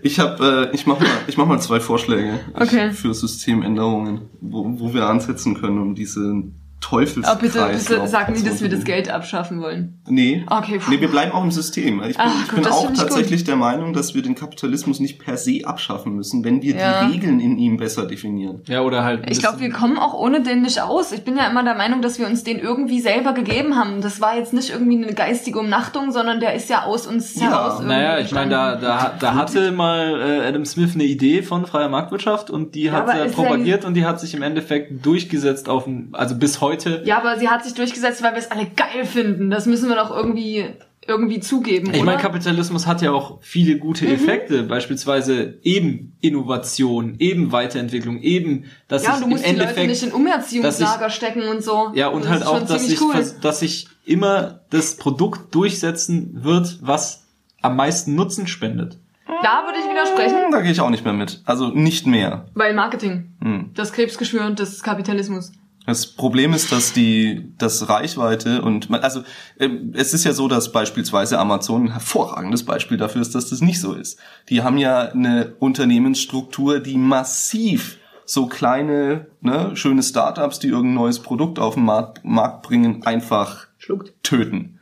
Ich habe, äh, ich mach mal, ich mach mal zwei Vorschläge Okay. für Systemänderungen, wo, wo wir ansetzen können, um diesen Teufelskreis. Aber bitte, bitte sag nie, dass wir das Geld abschaffen wollen. Nee. Okay, puh. Nee, wir bleiben auch im System. Ich bin, Ach ich bin auch tatsächlich der Meinung, dass wir den Kapitalismus nicht per se abschaffen müssen, wenn wir Ja. die Regeln in ihm besser definieren. Ja, oder halt. Ich glaube, wir kommen auch ohne den nicht aus. Ich bin ja immer der Meinung, dass wir uns den irgendwie selber gegeben haben. Das war jetzt nicht irgendwie eine geistige Umnachtung, sondern der ist ja aus uns Ja, heraus. Naja, ich meine, da, da, da hatte mal äh, Adam Smith eine Idee von freier Marktwirtschaft und die hat aber er ja propagiert und die hat sich im Endeffekt durchgesetzt auf also bis heute. Ja, aber sie hat sich durchgesetzt, weil wir es alle geil finden. Das müssen wir doch irgendwie, irgendwie zugeben, Ich? Mhm. meine, Kapitalismus hat ja auch viele gute Effekte, beispielsweise eben Innovation, eben Weiterentwicklung, eben, dass ja, ich du musst im die Leute Endeffekt nicht in Umerziehungslager stecken und so. Ja, und Das halt ist auch, dass sich, cool. dass sich immer das Produkt durchsetzen wird, was am meisten Nutzen spendet. Da würde ich widersprechen, Da gehe ich auch nicht mehr mit. Also nicht mehr. weil Marketing, Hm. das Krebsgeschwür des Kapitalismus. Das Problem ist, dass die, das Reichweite und man, also ähm, es ist ja so, dass beispielsweise Amazon ein hervorragendes Beispiel dafür ist, dass das nicht so ist. Die haben ja eine Unternehmensstruktur, die massiv so kleine, ne, schöne Startups, die irgendein neues Produkt auf den Markt, Markt bringen, einfach Schluckt. töten.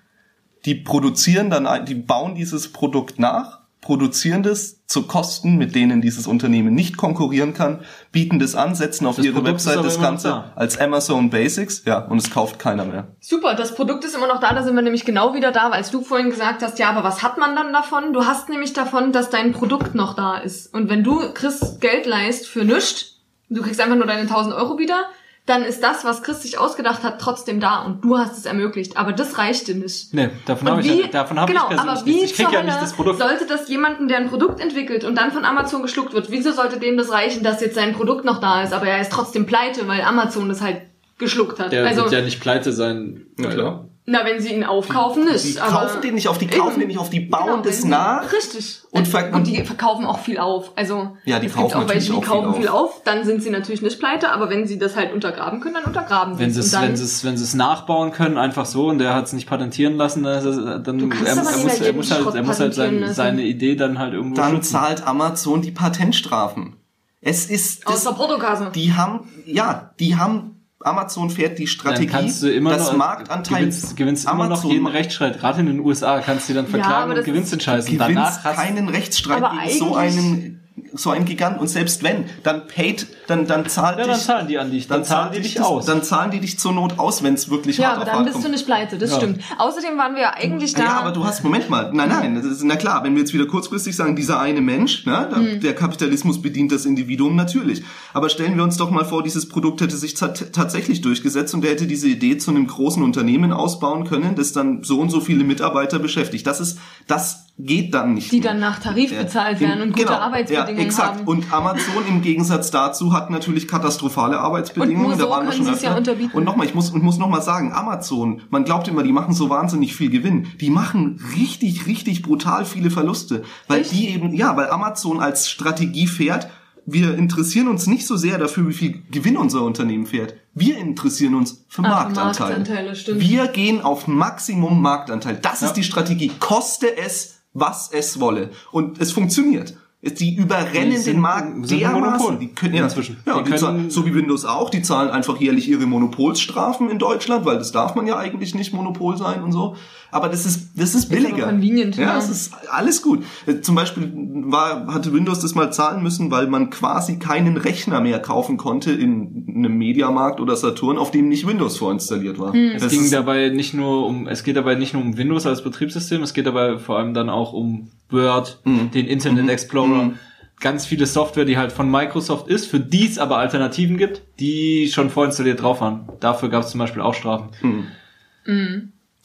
Die produzieren dann, die bauen dieses Produkt nach, produzieren das zu Kosten, mit denen dieses Unternehmen nicht konkurrieren kann, bieten das an, setzen auf Das ihre Produkt Website das Ganze da. als Amazon Basics, ja, und es kauft keiner mehr. Super, das Produkt ist immer noch da, da sind wir nämlich genau wieder da, als du vorhin gesagt hast, ja, aber was hat man dann davon? Du hast nämlich davon, dass dein Produkt noch da ist. Und wenn du Chris Geld leist für nichts, du kriegst einfach nur deine 1000 Euro wieder, dann ist das, was Chris sich ausgedacht hat, trotzdem da und du hast es ermöglicht. Aber das reichte nicht. Nee, davon habe ich, davon hab genau, ich persönlich aber wie nichts. Ich krieg ja nicht das Produkt. sollte das jemanden, der ein Produkt entwickelt und dann von Amazon geschluckt wird, wieso sollte dem das reichen, dass jetzt sein Produkt noch da ist, aber er ist trotzdem pleite, weil Amazon das halt geschluckt hat. Der also, wird ja nicht pleite sein. Ja, klar. Na, wenn sie ihn aufkaufen, nicht. Die aber kaufen den nicht auf, die kaufen Eben. den nicht auf, die bauen Genau, das wenn sie- nach. Richtig. Und ver- und die verkaufen auch viel auf. Also Ja, die kaufen auch welche, die auch kaufen viel viel auf. Dann sind sie natürlich nicht pleite, aber wenn sie das halt untergraben können, dann untergraben Wenn sie sie es. wenn sie es, wenn sie es nachbauen können, einfach so, und der hat es nicht patentieren lassen, dann, ist es- dann er, er, muss, er muss halt, Schrott er muss halt sein, seine Idee dann halt irgendwo Dann schützen. zahlt Amazon die Patentstrafen. Es ist, aus das, der Portokasse. die haben, ja, die haben, Amazon fährt die dann Strategie, kannst du immer das noch, Marktanteil, gewinnst, gewinnst immer noch Amazon jeden Rechtsstreit. Gerade in den USA kannst du die dann verklagen aber und gewinnst den Scheiß. Und gewinnst danach hast keinen Rechtsstreit Aber gegen so eigentlich- einen, so einen Gigant. Und selbst wenn, dann paid, dann, dann zahlt ja, dann dich, zahlen die an dich, dann, zahlen die dich das- aus. Dann zahlen die dich zur Not aus, wenn es wirklich Ja, hart aber dann bist kommt. du nicht pleite, das Ja. stimmt. Außerdem waren wir ja eigentlich da. Ja, aber du hast, Moment mal, nein, nein, das ist, na klar, wenn wir jetzt wieder kurzfristig sagen, dieser eine Mensch, ne, der, Hm. der Kapitalismus bedient das Individuum natürlich. Aber stellen wir uns doch mal vor, dieses Produkt hätte sich tat- tatsächlich durchgesetzt und der hätte diese Idee zu einem großen Unternehmen ausbauen können, das dann so und so viele Mitarbeiter beschäftigt. Das ist, das geht dann nicht. die mehr. dann nach Tarif Ja, bezahlt werden und gute genau, Arbeitsbedingungen ja, exakt. haben. Und Amazon im Gegensatz dazu hat natürlich katastrophale Arbeitsbedingungen. Und da waren wir schon ja öfter. unterbieten. Und nochmal, ich muss, und muss nochmal sagen, Amazon, man glaubt immer, die machen so wahnsinnig viel Gewinn. Die machen richtig, richtig brutal viele Verluste. Weil Echt? die eben, ja, weil Amazon als Strategie fährt, wir interessieren uns nicht so sehr dafür, wie viel Gewinn unser Unternehmen fährt. Wir interessieren uns für Ah, Marktanteile. Marktanteile. Wir gehen auf Maximum Marktanteil. Das Ja. ist die Strategie. Koste es, was es wolle. Und es funktioniert. Die überrennen Die sind- den Markt dermaßen. Die können, ja, inzwischen. Ja, Die die zahlen, so wie Windows auch. Die zahlen einfach jährlich ihre Monopolsstrafen in Deutschland, weil das darf man ja eigentlich nicht Monopol sein und so. Aber das ist, das ist billiger. convenient, ja, ja. das ist alles gut. Zum Beispiel war, hatte Windows das mal zahlen müssen, weil man quasi keinen Rechner mehr kaufen konnte in einem Mediamarkt oder Saturn, auf dem nicht Windows vorinstalliert war. Hm. Es Das ging ist- dabei nicht nur um, es geht dabei nicht nur um Windows als Betriebssystem, es geht dabei vor allem dann auch um Word, Mhm. den Internet Explorer, Mhm. ganz viele Software, die halt von Microsoft ist, für die es aber Alternativen gibt, die schon vorinstalliert drauf waren. Dafür gab es zum Beispiel auch Strafen.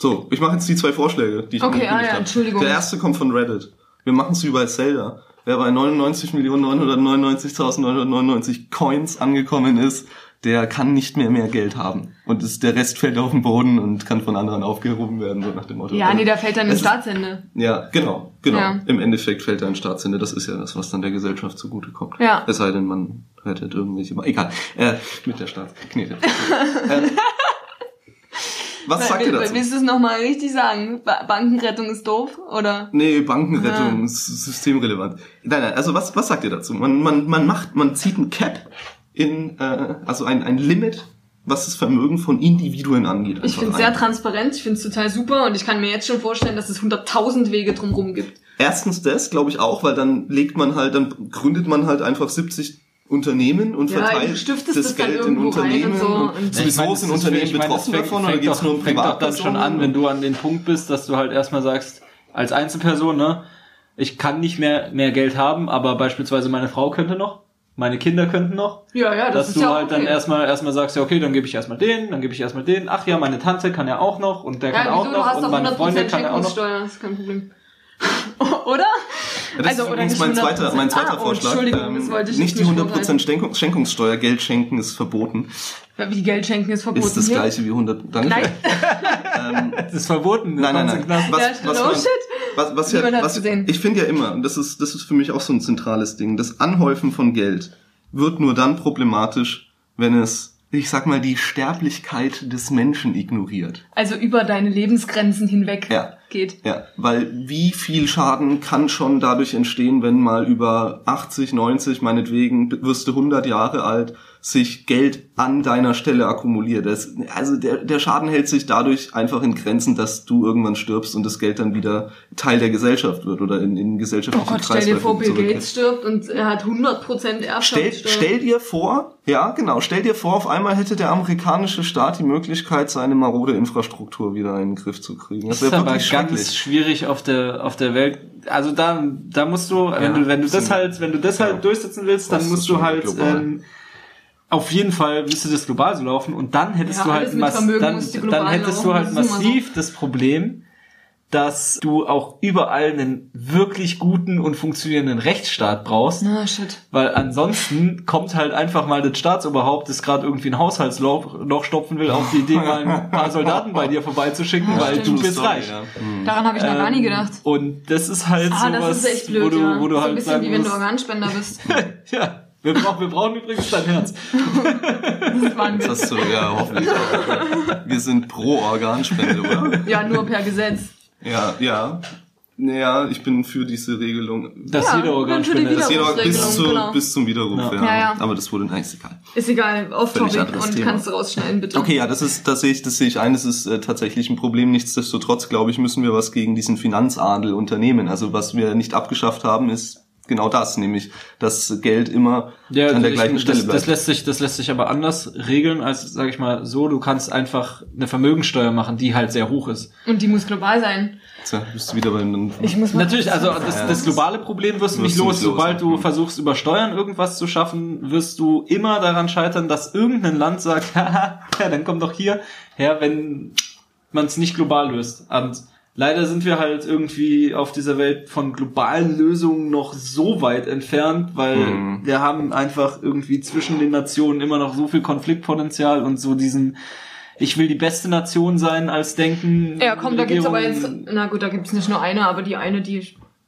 So, ich mache jetzt die zwei Vorschläge, die ich Okay, ah ja, habe. Entschuldigung. Der erste kommt von Reddit. Wir machen es wie bei Zelda. Wer bei 99.999.999 Coins angekommen ist, der kann nicht mehr mehr Geld haben. Und es, der Rest fällt auf den Boden und kann von anderen aufgehoben werden, so nach dem Motto. ja, nee, da fällt dann ein ist- Staatshände. Ja, genau, genau. Ja. Im Endeffekt fällt da ein Staatshände. Das ist ja das, was dann der Gesellschaft zugutekommt. Ja. Es sei denn, man rettet irgendwelche... Egal, äh, mit der Staatsknete. *laughs* ähm, was sagt ihr dazu? Willst du es nochmal richtig sagen? Ba Bankenrettung ist doof, oder? Nee, Bankenrettung Ah. ist systemrelevant. Nein, nein, also was, was sagt ihr dazu? Man, man, man macht, man zieht ein Cap in, äh, also ein, ein Limit, was das Vermögen von Individuen angeht. Ich finde es sehr transparent, ich finde es total super und ich kann mir jetzt schon vorstellen, dass es hunderttausend Wege drumherum gibt. Erstens das, glaube ich auch, weil dann legt man halt, dann gründet man halt einfach 70 Unternehmen und Ja, verteilt du stiftest das dann Geld in Unternehmen. und so und und- sowieso meine, sind Unternehmen ich meine, das betroffen fängt- davon oder geht's doch- nur um fängt doch dann schon Privatpersonen? an, wenn du an den Punkt bist, dass du halt erstmal sagst, als Einzelperson, ne, ich kann nicht mehr, mehr Geld haben, aber beispielsweise meine Frau könnte noch, meine Kinder könnten noch. Ja, ja, das dass ist du ja halt dann okay. erstmal erstmal sagst, ja okay, dann gebe ich erstmal den, dann gebe ich erstmal den. Ach ja, meine Tante kann ja auch noch und der kann Ja, auch wieso, du noch hast und meine Freundin 100% kann ja auch noch. Das ist kein Problem. *laughs* oder? Ja, das ist übrigens mein zweiter, mein zweiter ah, oh, Vorschlag. Entschuldigung, das Ähm, wollte ich nicht die nicht 100% Schenkung, Schenkungssteuer, Geld schenken ist verboten. Wie Geld schenken ist verboten. Ist das gleiche wie 100. Danke. Nein. *laughs* Das ist verboten. Nein, nein, das nein. kommt in den Knast. Was, was no man, shit. was, was ja, was, gesehen. ich finde ja immer, und das ist, das ist für mich auch so ein zentrales Ding, das Anhäufen von Geld wird nur dann problematisch, wenn es, ich sag mal, die Sterblichkeit des Menschen ignoriert. Also über deine Lebensgrenzen hinweg Ja. geht. Ja, weil wie viel Schaden kann schon dadurch entstehen, wenn mal über 80, 90, meinetwegen, wirst du 100 Jahre alt, sich Geld an deiner Stelle akkumuliert. Das, also der, der Schaden hält sich dadurch einfach in Grenzen, dass du irgendwann stirbst und das Geld dann wieder Teil der Gesellschaft wird oder in, in Oh gesellschaftlichen Gott, stell dir vor, Bill. Gates stirbt und er hat 100% Stell, Erbschaftssteuer. stell dir vor, ja genau, stell dir vor, auf einmal hätte der amerikanische Staat die Möglichkeit, seine marode Infrastruktur wieder in den Griff zu kriegen. Das Das ist wäre aber wirklich ganz schwierig auf der auf der Welt. Also da da musst du, wenn du wenn du das halt wenn du das Ja. halt durchsetzen willst, dann musst du halt global. ähm, auf jeden Fall müsste das global so laufen und dann hättest Ja, du halt dann, dann hättest du laufen, halt immer so. massiv das Problem, dass du auch überall einen wirklich guten und funktionierenden Rechtsstaat brauchst. Na, shit. Weil ansonsten kommt halt einfach mal das Staatsoberhaupt, das gerade irgendwie ein Haushaltsloch Loch stopfen will, auf die Idee, mal ein *laughs* paar Soldaten bei dir vorbeizuschicken, weil stimmt. du bist Story, reich. ja. Hm. Daran habe ich noch gar nie Ähm, gedacht. Und das ist halt Ah, sowas, das ist echt blöd, wo du, ja. wo du so halt ein bisschen wie wenn du Organspender bist. *laughs* ja, wir brauchen, wir brauchen übrigens dein Herz. Das war ein Das hast du ja hoffentlich auch. Wir sind pro Organspende, oder? Ja, nur per Gesetz. Ja, ja. Naja, ich bin für diese Regelung. Dass Ja, jeder Das ist. jeder bis, zu, genau. bis zum Widerruf, Ja. ja. Ja, ja. Aber das wurde eigentlich egal. Ist egal, off topic und Thema. kannst du rausschneiden, bitte. Okay, ja, das ist, das sehe ich, das sehe ich ein, das ist äh, tatsächlich ein Problem. Nichtsdestotrotz, glaube ich, müssen wir was gegen diesen Finanzadel unternehmen. Also was wir nicht abgeschafft haben, ist genau das, nämlich, dass Geld immer Ja, an der ich- gleichen Stelle das, bleibt. das lässt sich, das lässt sich aber anders regeln als, sag ich mal, so. Du kannst einfach eine Vermögensteuer machen, die halt sehr hoch ist. Und die muss global sein. Tja, bist du wieder bei einem Ich muss mal Natürlich, also das, das globale Problem wirst du nicht los. nicht los, Sobald du mhm. versuchst, über Steuern irgendwas zu schaffen, wirst du immer daran scheitern, dass irgendein Land sagt, *laughs* haha, ja, dann komm doch hier her, wenn man es nicht global löst. Und leider sind wir halt irgendwie auf dieser Welt von globalen Lösungen noch so weit entfernt, weil Mhm. wir haben einfach irgendwie zwischen den Nationen immer noch so viel Konfliktpotenzial und so diesen ich will die beste Nation sein als Denken. Ja, komm, da gibt's aber jetzt, na gut, da gibt's nicht nur eine, aber die eine, die,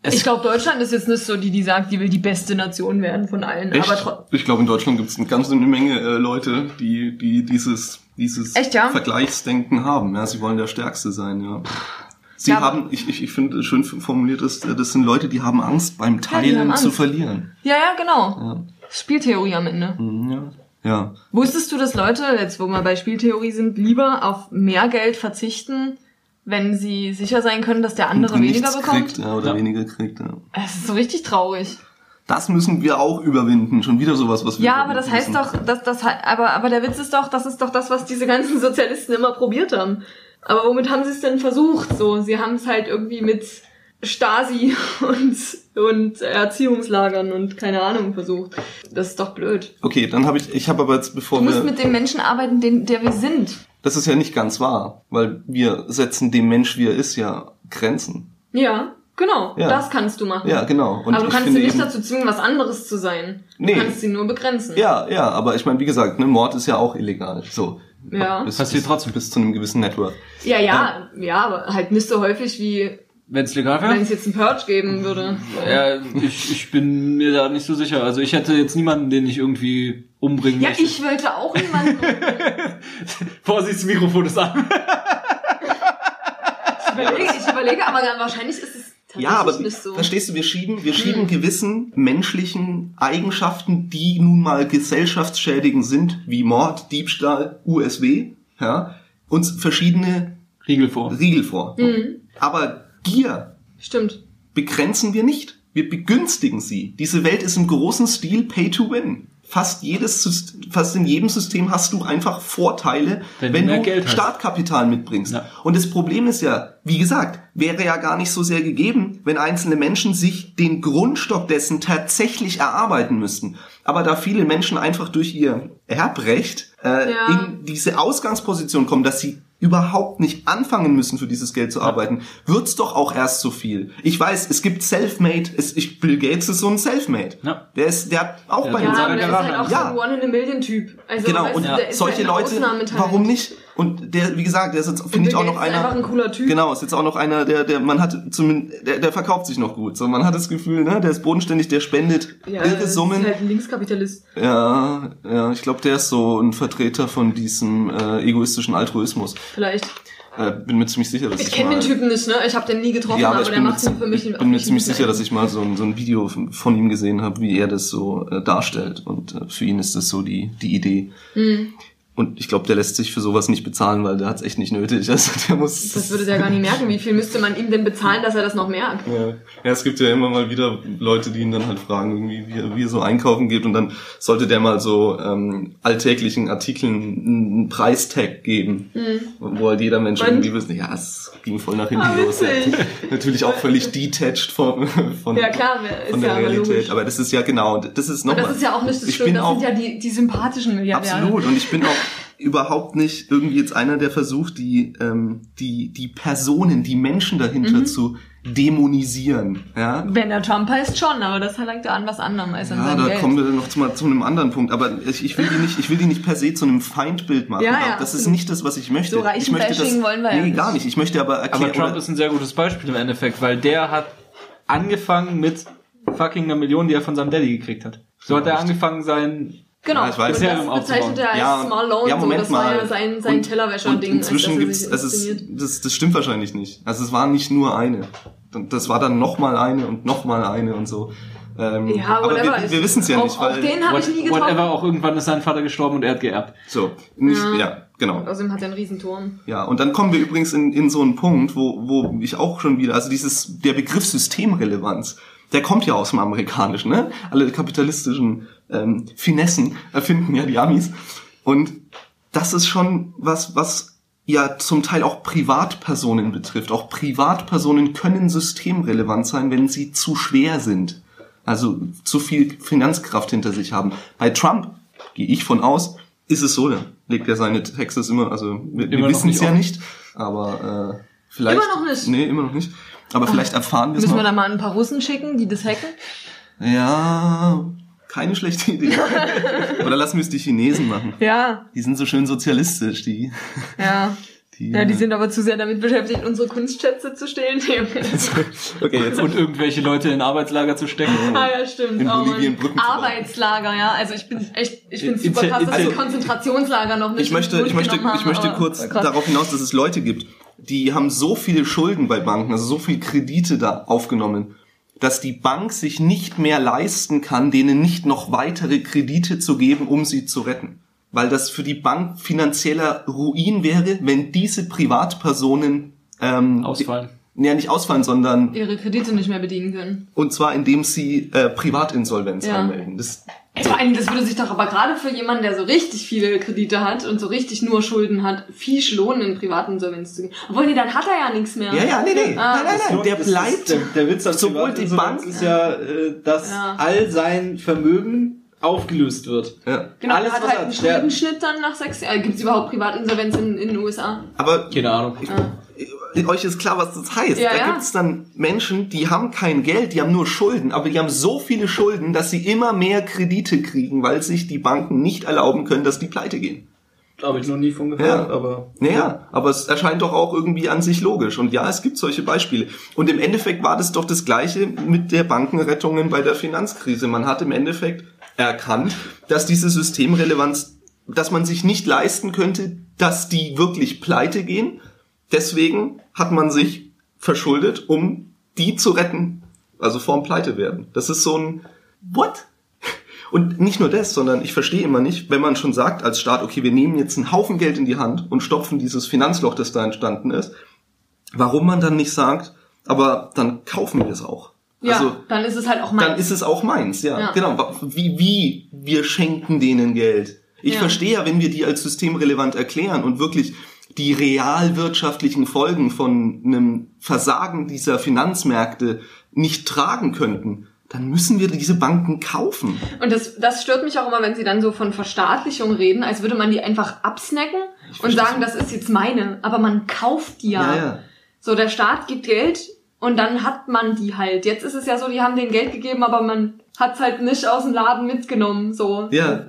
Es- ich glaube, Deutschland ist jetzt nicht so die, die sagt, die will die beste Nation werden von allen. Echt? Aber ich glaube, in Deutschland gibt es eine ganze Menge äh, Leute, die, die dieses, dieses Echt, ja? Vergleichsdenken haben. Ja, sie wollen der Stärkste sein, ja. Sie Ja, haben, ich, ich, ich finde schön formuliert, das, das sind Leute, die haben Angst beim Teilen haben zu Angst. verlieren. ja, ja, genau. Ja. Spieltheorie am Ende. Mhm, ja. ja. Wusstest du, dass Leute, jetzt wo wir bei Spieltheorie sind, lieber auf mehr Geld verzichten, wenn sie sicher sein können, dass der andere Und weniger bekommt? kriegt, ja, oder Ja. weniger kriegt, ja. Es ist so richtig traurig. Das müssen wir auch überwinden. Schon wieder sowas, was wir Ja, aber das überwinden heißt müssen. doch, dass das aber aber der Witz ist doch, das ist doch das, was diese ganzen *laughs* Sozialisten immer probiert haben. Aber womit haben sie es denn versucht? So, sie haben es halt irgendwie mit Stasi *laughs* und und Erziehungslagern und keine Ahnung versucht. Das ist doch blöd. Okay, dann habe ich, ich habe aber jetzt, bevor Du musst wir, mit dem Menschen arbeiten, den, der wir sind. das ist ja nicht ganz wahr, weil wir setzen dem Mensch, wie er ist, ja Grenzen. Ja, genau. Ja. Das kannst du machen. Ja, genau. Und aber du kannst sie nicht dazu zwingen, was anderes zu sein. Nee. Du kannst sie nur begrenzen. Ja, ja, aber ich meine, wie gesagt, ne, Mord ist ja auch illegal. So. Ja. Bis, Passiert trotzdem. Bis zu einem gewissen Network. Ja, ja, ja, aber halt nicht so häufig wie Wenn es legal wenn wäre? es jetzt einen Purge geben würde. Ja, ich, ich bin mir da nicht so sicher. Also ich hätte jetzt niemanden, den ich irgendwie umbringen Ja, möchte. ich wollte auch niemanden. *laughs* Vorsicht, das Mikrofon ist an. Ich überlege, ich überlege, aber dann wahrscheinlich ist es Ja, aber so. verstehst du, wir schieben, wir schieben gewissen menschlichen Eigenschaften, die nun mal gesellschaftsschädigend sind, wie Mord, Diebstahl, USW, ja, uns verschiedene Riegel vor. Riegel vor. Mhm. Aber Gier Stimmt. begrenzen wir nicht. Wir begünstigen sie. Diese Welt ist im großen Stil Pay to Win. Fast jedes, fast in jedem System hast du einfach Vorteile, Wenn wenn, du Geld hast. Startkapital mitbringst. Ja. Und das Problem ist ja, wie gesagt, wäre ja gar nicht so sehr gegeben, wenn einzelne Menschen sich den Grundstock dessen tatsächlich erarbeiten müssten. Aber da viele Menschen einfach durch ihr Erbrecht äh, Ja. in diese Ausgangsposition kommen, dass sie überhaupt nicht anfangen müssen, für dieses Geld zu arbeiten, wird's doch auch erst so viel. Ich weiß, es gibt Selfmade, es, ich, Bill Gates ist so ein Selfmade. Ja. Der ist, der hat auch Ja, bei in Ja, seiner aber der ist Garage. halt auch Ja. so ein One-in-a-Million-Typ. Also, Genau, weißt und ja, solche halt Leute, warum nicht? Und der, wie gesagt, der ist jetzt, finde ich auch noch einer. einfach ein cooler Typ. Genau, ist jetzt auch noch einer, der, der, man hat zumindest, der, der verkauft sich noch gut. So, man hat das Gefühl, ne, der ist bodenständig, der spendet Ja, irre Summen. ist halt ein Linkskapitalist. Ja, ja, ich glaube, der ist so ein Vertreter von diesem äh, egoistischen Altruismus. Vielleicht. Äh, bin mir ziemlich sicher, dass ich, Ich kenne den Typen nicht, ne? Ich habe den nie getroffen, Ja, aber, aber, der macht für mich ich bin mir ziemlich sicher, dass ich mal so ein, so ein Video von von ihm gesehen habe, wie er das so äh, darstellt. Und äh, für ihn ist das so die, die Idee. Mhm. Und ich glaube, der lässt sich für sowas nicht bezahlen, weil der hat's echt nicht nötig. Also der muss. Das würde der gar nicht merken. Wie viel müsste man ihm denn bezahlen, dass er das noch merkt? Ja. ja, es gibt ja immer mal wieder Leute, die ihn dann halt fragen, irgendwie, wie, er- wie er so einkaufen geht und dann sollte der mal so ähm, alltäglichen Artikeln einen Preistag geben, wo halt jeder Mensch Mhm. Und? irgendwie wissen, ja, es ging voll nach hinten Ah, los. Natürlich auch völlig detached von, von, Ja, klar, von der ja Realität. logisch. Aber das ist ja genau, das ist nochmal. das ist ja auch nicht das ich Schlimme, bin das auch, sind ja die, die sympathischen Milliardäre. Absolut. Und ich bin auch überhaupt nicht irgendwie jetzt einer, der versucht, die, ähm, die, die Personen, die Menschen dahinter Mhm. zu dämonisieren. Ja, Wenn er Trump heißt schon, aber das verlangt er an was anderem als an ja seinem da Geld. kommen wir noch zu, mal zu einem anderen Punkt. Aber ich, ich will die nicht, ich will die nicht per se zu einem Feindbild machen. Ja, ja, das ist nicht das, was ich möchte. So ich möchte das, Bashing wollen wir ja nee, nicht. gar nicht. Ich möchte aber erklären. Aber Trump ist ein sehr gutes Beispiel im Endeffekt, weil der hat angefangen mit fucking einer Million, die er von seinem Daddy gekriegt hat. So hat er angefangen, sein Genau, Ja, ich weiß. und das bezeichnet er als Ja, Small Loan, ja, so, Moment das war mal. ja sein, sein Und- Tellerwäscher-Ding. Inzwischen gibt's, also es, inszeniert. das, das stimmt wahrscheinlich nicht. Also es war nicht nur eine. Das war dann noch mal eine und noch mal eine und so. Ähm, Ja, aber whatever. wir, wir wissen es ja auch, nicht, Auch weil den habe ich nie getroffen. whatever, auch irgendwann ist sein Vater gestorben und er hat geerbt. so nicht, Ja. ja, genau. Außerdem hat er einen Riesenturm. Ja, und dann kommen wir übrigens in, in so einen Punkt, wo, wo ich auch schon wieder, also dieses, der Begriff Systemrelevanz, der kommt ja aus dem Amerikanischen, ne? Alle kapitalistischen ähm, Finessen erfinden ja die Amis. Und das ist schon was, was ja zum Teil auch Privatpersonen betrifft. Auch Privatpersonen können systemrelevant sein, wenn sie zu schwer sind. Also zu viel Finanzkraft hinter sich haben. Bei Trump, gehe ich von aus, ist es so, der legt ja seine Texas immer, also wir, wir wissen es ja nicht, aber äh, vielleicht... Immer noch nicht? Nee, immer noch nicht. Aber vielleicht erfahren wir es Müssen noch. wir da mal ein paar Russen schicken, die das hacken? Ja, keine schlechte Idee. *laughs* Oder lassen wir es die Chinesen machen. Ja, Die sind so schön sozialistisch, die. ja. *laughs* die Ja, die sind aber zu sehr damit beschäftigt, unsere Kunstschätze zu stehlen. *laughs* Okay, jetzt Und irgendwelche Leute in Arbeitslager zu stecken. ah ja, stimmt. In oh, Bolivien. Brücken. Arbeitslager, ja. Also ich bin echt, ich bin In- super krass, dass also- die Konzentrationslager noch nicht ich möchte, ich möchte, durchgenommen ich möchte haben, kurz krass. darauf hinaus, dass es Leute gibt, die haben so viele Schulden bei Banken, also so viel Kredite da aufgenommen, dass die Bank sich nicht mehr leisten kann, denen nicht noch weitere Kredite zu geben, um sie zu retten. Weil das für die Bank finanzieller Ruin wäre, wenn diese Privatpersonen ähm, Ausfallen. Ja, nicht ausfallen, sondern ihre Kredite nicht mehr bedienen können. und zwar indem sie äh, Privatinsolvenz Ja. anmelden. Das, Ey, Vor allem, das würde sich doch aber gerade für jemanden, der so richtig viele Kredite hat und so richtig nur Schulden hat, viel lohnen, in privaten Insolvenz zu gehen. Obwohl, nee, dann hat er ja nichts mehr. ja, ja, nee, nee, Ah. nein, nein, nein, der bleibt. Ist, der, der Witz an sowohl die Bank- ist ja, äh, dass Ja. all sein Vermögen aufgelöst wird. Ja. Genau, Alles, hat was halt er einen Schuldenschnitt dann nach sechs Jahren. Gibt es überhaupt Privatinsolvenz in, in den USA? Aber Keine Ahnung. Euch ist klar, was das heißt. Ja, da ja. gibt's dann Menschen, die haben kein Geld, die haben nur Schulden, aber die haben so viele Schulden, dass sie immer mehr Kredite kriegen, weil sich die Banken nicht erlauben können, dass die pleite gehen. Habe ich noch nie von gehört, aber. Naja, aber es erscheint doch auch irgendwie an sich logisch. Und ja, es gibt solche Beispiele. Und im Endeffekt war das doch das Gleiche mit der Bankenrettungen bei der Finanzkrise. Man hat im Endeffekt erkannt, dass diese Systemrelevanz, dass man sich nicht leisten könnte, dass die wirklich pleite gehen. Deswegen hat man sich verschuldet, um die zu retten, also vorm Pleite werden. Das ist so ein What? Und nicht nur das, sondern ich verstehe immer nicht, wenn man schon sagt als Staat, okay, wir nehmen jetzt einen Haufen Geld in die Hand und stopfen dieses Finanzloch, das da entstanden ist, warum man dann nicht sagt, aber dann kaufen wir es auch. Ja, also dann ist es halt auch mein. dann ist es auch meins, ja, Ja. genau. Wie, wie wir schenken denen Geld. Ich Ja. verstehe ja, wenn wir die als systemrelevant erklären und wirklich die realwirtschaftlichen Folgen von einem Versagen dieser Finanzmärkte nicht tragen könnten, dann müssen wir diese Banken kaufen. Und das, das stört mich auch immer, wenn sie dann so von Verstaatlichung reden, als würde man die einfach absnacken und sagen, das ist jetzt meine. Aber man kauft die ja. Ja, ja. So, der Staat gibt Geld und dann hat man die halt. Jetzt ist es ja so, die haben denen Geld gegeben, aber man hat's halt nicht aus dem Laden mitgenommen. So. Ja.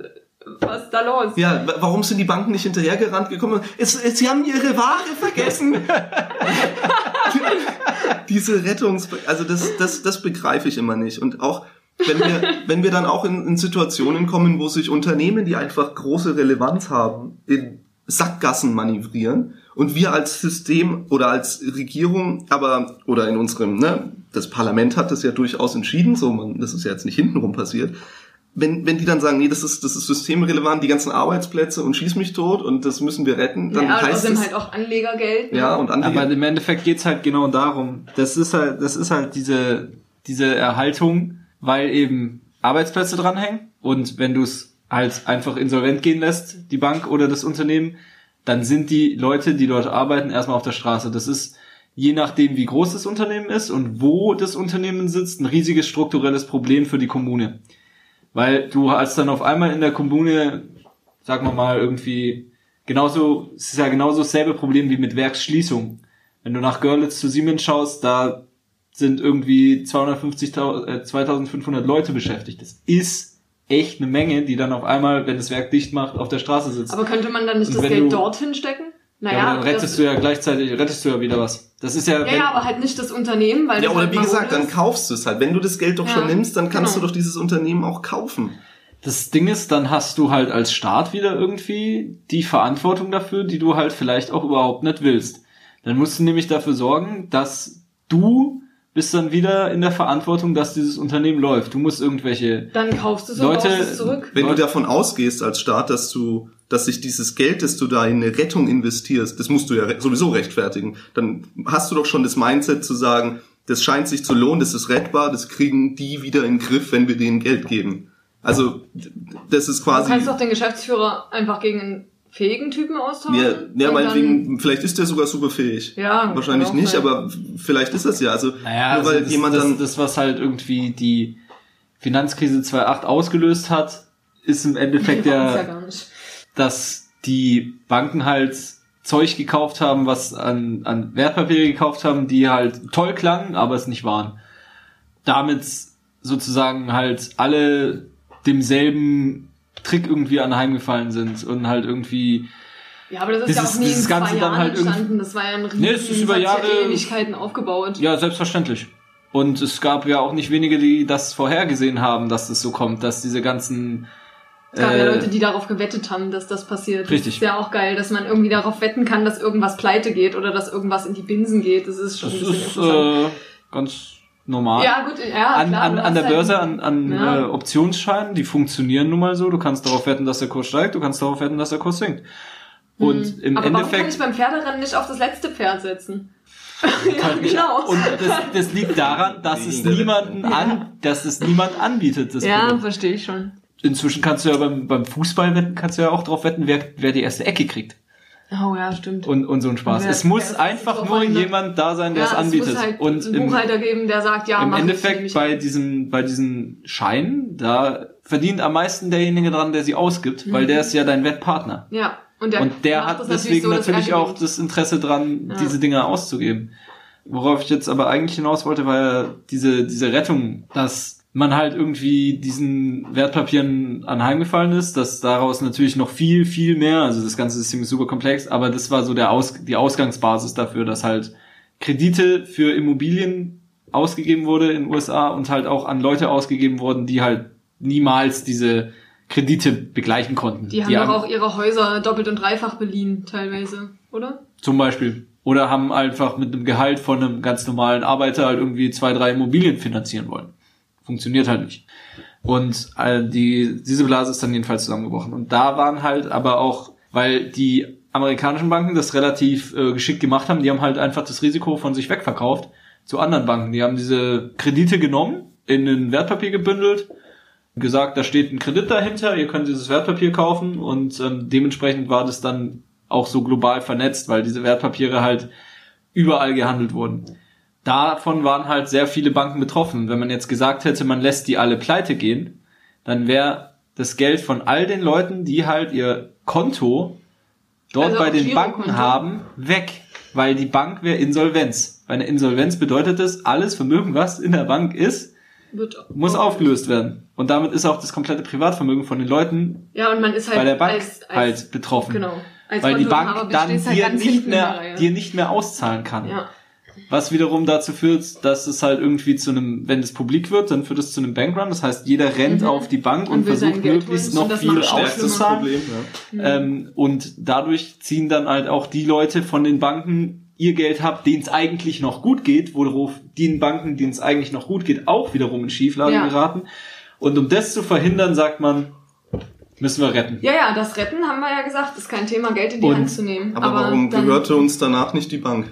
Was ist da los? Ja, wa- warum sind die Banken nicht hinterhergerannt gekommen? Es, es, sie haben ihre Ware vergessen. *laughs* Diese Rettungs... Also das, das, das begreife ich immer nicht. Und auch wenn wir, wenn wir dann auch in, in Situationen kommen, wo sich Unternehmen, die einfach große Relevanz haben, in Sackgassen manövrieren und wir als System oder als Regierung, aber oder in unserem, ne, das Parlament hat das ja durchaus entschieden, so man, das ist ja jetzt nicht hintenrum passiert, wenn, wenn die dann sagen, nee, das ist, das ist systemrelevant, die ganzen Arbeitsplätze und schieß mich tot und das müssen wir retten, dann ja, heißt es, halt auch Anlegergeld. ne? ja, und Anleger, Aber im Endeffekt geht's halt genau darum. Das ist halt, das ist halt diese, diese Erhaltung, weil eben Arbeitsplätze dranhängen. Und wenn du es halt einfach insolvent gehen lässt, die Bank oder das Unternehmen, dann sind die Leute, die dort arbeiten, erstmal auf der Straße. Das ist, je nachdem, wie groß das Unternehmen ist und wo das Unternehmen sitzt, ein riesiges strukturelles Problem für die Kommune. Weil du als dann auf einmal in der Kommune, sagen wir mal, irgendwie genauso, es ist ja genauso dasselbe Problem wie mit Werksschließung. Wenn du nach Görlitz zu Siemens schaust, da sind irgendwie 250.000, äh, 2500 Leute beschäftigt. Das ist echt eine Menge, die dann auf einmal, wenn das Werk dicht macht, auf der Straße sitzt. Aber könnte man dann nicht Und das Geld du- dorthin stecken? Ja, Naja, aber dann rettest du ja gleichzeitig, rettest du ja wieder was. Das ist ja, ja, wenn, ja, aber halt nicht das Unternehmen, weil ja, oder halt wie gesagt, dann kaufst du es halt. Wenn du das Geld doch Ja, schon nimmst, dann kannst genau. du doch dieses Unternehmen auch kaufen. Das Ding ist, dann hast du halt als Staat wieder irgendwie die Verantwortung dafür, die du halt vielleicht auch überhaupt nicht willst. Dann musst du nämlich dafür sorgen, dass du bist dann wieder in der Verantwortung, dass dieses Unternehmen läuft. Du musst irgendwelche Dann kaufst du es Leute- und kaufst es zurück. Wenn Leute- du davon ausgehst als Staat, dass du, dass sich dieses Geld, das du da in eine Rettung investierst, das musst du ja re- sowieso rechtfertigen, dann hast du doch schon das Mindset zu sagen, das scheint sich zu lohnen, das ist rettbar, das kriegen die wieder in den Griff, wenn wir denen Geld geben. Also, das ist Du quasi, kannst doch den Geschäftsführer einfach gegen einen fähigen Typen austauschen. ja, ja meinetwegen, vielleicht ist der sogar super fähig. Ja, Wahrscheinlich nicht, sein. aber vielleicht ist das ja. Also, Naja, nur weil also das, jemand das, dann, das, was halt irgendwie die Finanzkrise 2008 ausgelöst hat, ist im Endeffekt *laughs* ja nicht. Dass die Banken halt Zeug gekauft haben, was an, an Wertpapiere gekauft haben, die halt toll klangen, aber es nicht waren. Damit sozusagen halt alle demselben Trick irgendwie anheimgefallen sind und halt irgendwie Ja, aber das ist Das ja auch nie in dieses zwei Ganze Jahren halt entstanden. Das war ja ein riesen, Nee, es ist über ja Jahre- Ewigkeiten aufgebaut. Ja, selbstverständlich. Und es gab ja auch nicht wenige, die das vorhergesehen haben, dass es so kommt, dass diese ganzen Es gab ja äh, Leute, die darauf gewettet haben, dass das passiert. Richtig. Das ist ja auch geil, dass man irgendwie darauf wetten kann, dass irgendwas pleite geht oder dass irgendwas in die Binsen geht. Das ist schon das ein bisschen ist interessant. äh, ganz normal. ja, gut, ja, an, klar, an, an der halt- Börse, an, an Ja. äh, Optionsscheinen, die funktionieren nun mal so. Du kannst darauf wetten, dass der Kurs steigt, du kannst darauf wetten, dass der Kurs sinkt. Und Hm. im Aber warum kann ich Endeffekt beim Pferderennen nicht auf das letzte Pferd setzen? *laughs* ja, genau. Und das, das liegt daran, dass es niemanden an, dass es niemand anbietet. Das ja, Produkt. verstehe ich schon. Inzwischen kannst du ja beim, beim Fußball wetten, kannst du ja auch drauf wetten, wer, wer die erste Ecke kriegt. Oh ja, stimmt. und, und so ein Spaß. Wer- es muss einfach nur an, jemand da sein, der ja, es anbietet. muss halt und einen im, Buchhalter geben, der sagt, ja, im Endeffekt bei diesen, bei diesen Scheinen, da verdient am meisten derjenige dran, der sie ausgibt, weil der ist ja dein Wettpartner. Ja, und der, und der hat deswegen so, dass er natürlich auch das Interesse dran, Ja. diese Dinge auszugeben. Worauf ich jetzt aber eigentlich hinaus wollte, war ja diese, diese Rettung, dass man halt irgendwie diesen Wertpapieren anheimgefallen ist, dass daraus natürlich noch viel, viel mehr, also das ganze System ist super komplex, aber das war so der Aus, die Ausgangsbasis dafür, dass halt Kredite für Immobilien ausgegeben wurde in den USA und halt auch an Leute ausgegeben wurden, die halt niemals diese Kredite begleichen konnten. Die haben doch haben- auch ihre Häuser doppelt und dreifach beliehen, teilweise, oder? Zum Beispiel. Oder haben einfach mit einem Gehalt von einem ganz normalen Arbeiter halt irgendwie zwei, drei Immobilien finanzieren wollen. Funktioniert halt nicht. Und äh, die, diese Blase ist dann jedenfalls zusammengebrochen. Und da waren halt aber auch, weil die amerikanischen Banken das relativ äh, geschickt gemacht haben, die haben halt einfach das Risiko von sich wegverkauft zu anderen Banken. Die haben diese Kredite genommen, in ein Wertpapier gebündelt, gesagt, da steht ein Kredit dahinter, ihr könnt dieses Wertpapier kaufen und ähm, dementsprechend war das dann auch so global vernetzt, weil diese Wertpapiere halt überall gehandelt wurden. Davon waren halt sehr viele Banken betroffen. Wenn man jetzt gesagt hätte, man lässt die alle pleite gehen, dann wäre das Geld von all den Leuten, die halt ihr Konto dort Also bei den. Banken haben, weg. Weil die Bank wäre Insolvenz. Bei einer Insolvenz bedeutet es, alles Vermögen, was in der Bank ist, muss aufgelöst werden. Und damit ist auch das komplette Privatvermögen von den Leuten Ja, und man ist halt bei der Bank als, als, halt betroffen. Genau. Als weil die Bank dann halt dir ganz nicht mehr, dir nicht mehr auszahlen kann. Ja. Was wiederum dazu führt, dass es halt irgendwie zu einem, wenn es publik wird, dann führt es zu einem Bankrun. Das heißt, jeder rennt Mhm. auf die Bank und, Und versucht möglichst noch das viel auszuzahlen. Ja. Ähm, und dadurch ziehen dann halt auch die Leute von den Banken ihr Geld ab, denen es eigentlich noch gut geht, worauf den Banken, denen es eigentlich noch gut geht, auch wiederum in Schieflage Ja. geraten. Und um das zu verhindern, sagt man, müssen wir retten. Ja, ja, das Retten haben wir ja gesagt, ist kein Thema, Geld in die Und- Hand zu nehmen. Aber, warum dann gehörte uns danach nicht die Bank?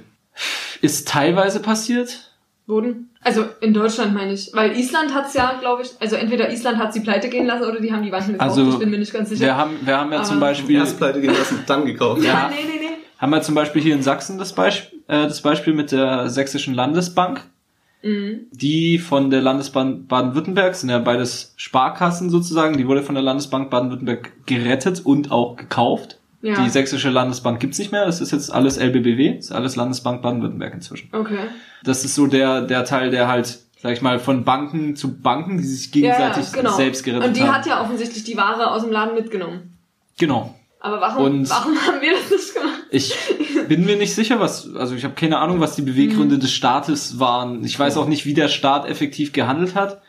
Ist teilweise passiert. wurden? Also in Deutschland meine ich. Weil Island hat's ja, glaube ich, also entweder Island hat sie pleite gehen lassen oder die haben die Banken gekauft. Also, ich bin mir nicht ganz sicher. Wir haben, wir haben ja zum Aber- Beispiel, Erst pleite gehen lassen, dann gekauft. ja, ja. nee, nee, nee. haben wir zum Beispiel hier in Sachsen das Beispiel, äh, das Beispiel mit der Sächsischen Landesbank, Mhm. die von der Landesbank Baden-Württemberg, sind ja beides Sparkassen sozusagen, die wurde von der Landesbank Baden-Württemberg gerettet und auch gekauft. Ja. Die Sächsische Landesbank gibt's nicht mehr, das ist jetzt alles LBBW, das ist alles Landesbank Baden-Württemberg inzwischen. Okay. Das ist so der, der Teil, der halt, sag ich mal, von Banken zu Banken, die sich gegenseitig ja, genau. selbst gerettet Und die haben. hat ja offensichtlich die Ware aus dem Laden mitgenommen. genau. Aber warum, Und- warum haben wir das nicht gemacht? Ich bin mir nicht sicher, was, also ich habe keine Ahnung, was die Mhm. Beweggründe des Staates waren. Ich weiß auch nicht, wie der Staat effektiv gehandelt hat,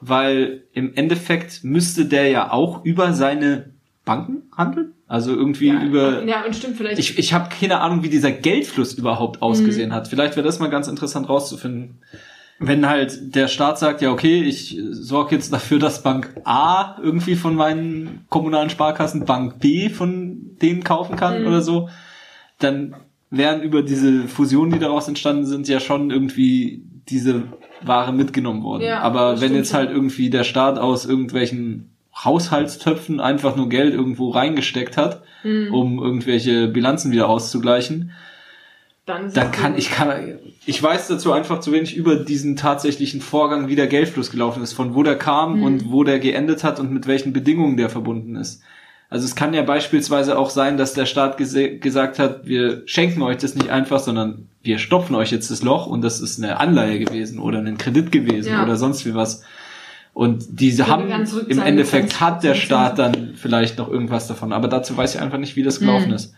weil im Endeffekt müsste der ja auch über seine Banken handeln. Also irgendwie ja, über. Ja, und stimmt vielleicht. Ich, ich habe keine Ahnung, wie dieser Geldfluss überhaupt Mhm. ausgesehen hat. Vielleicht wäre das mal ganz interessant rauszufinden. Wenn halt der Staat sagt, ja okay, ich sorge jetzt dafür, dass Bank A irgendwie von meinen kommunalen Sparkassen Bank B von denen kaufen kann Mhm. oder so, dann wären über diese Fusionen, die daraus entstanden sind, ja schon irgendwie diese Ware mitgenommen worden. Ja, Aber wenn jetzt halt irgendwie der Staat aus irgendwelchen Haushaltstöpfen einfach nur Geld irgendwo reingesteckt hat, Mhm. um irgendwelche Bilanzen wieder auszugleichen, dann dann kann ich kann ich weiß dazu einfach zu wenig über diesen tatsächlichen Vorgang, wie der Geldfluss gelaufen ist, von wo der kam Mhm. und wo der geendet hat und mit welchen Bedingungen der verbunden ist. Also es kann ja beispielsweise auch sein, dass der Staat gesagt hat, wir schenken euch das nicht einfach, sondern wir stopfen euch jetzt das Loch und das ist eine Anleihe gewesen oder ein Kredit gewesen Ja. oder sonst wie was. Und diese haben im Endeffekt hat der 20%. Staat dann vielleicht noch irgendwas davon, aber dazu weiß ich einfach nicht, wie das gelaufen Mhm. ist.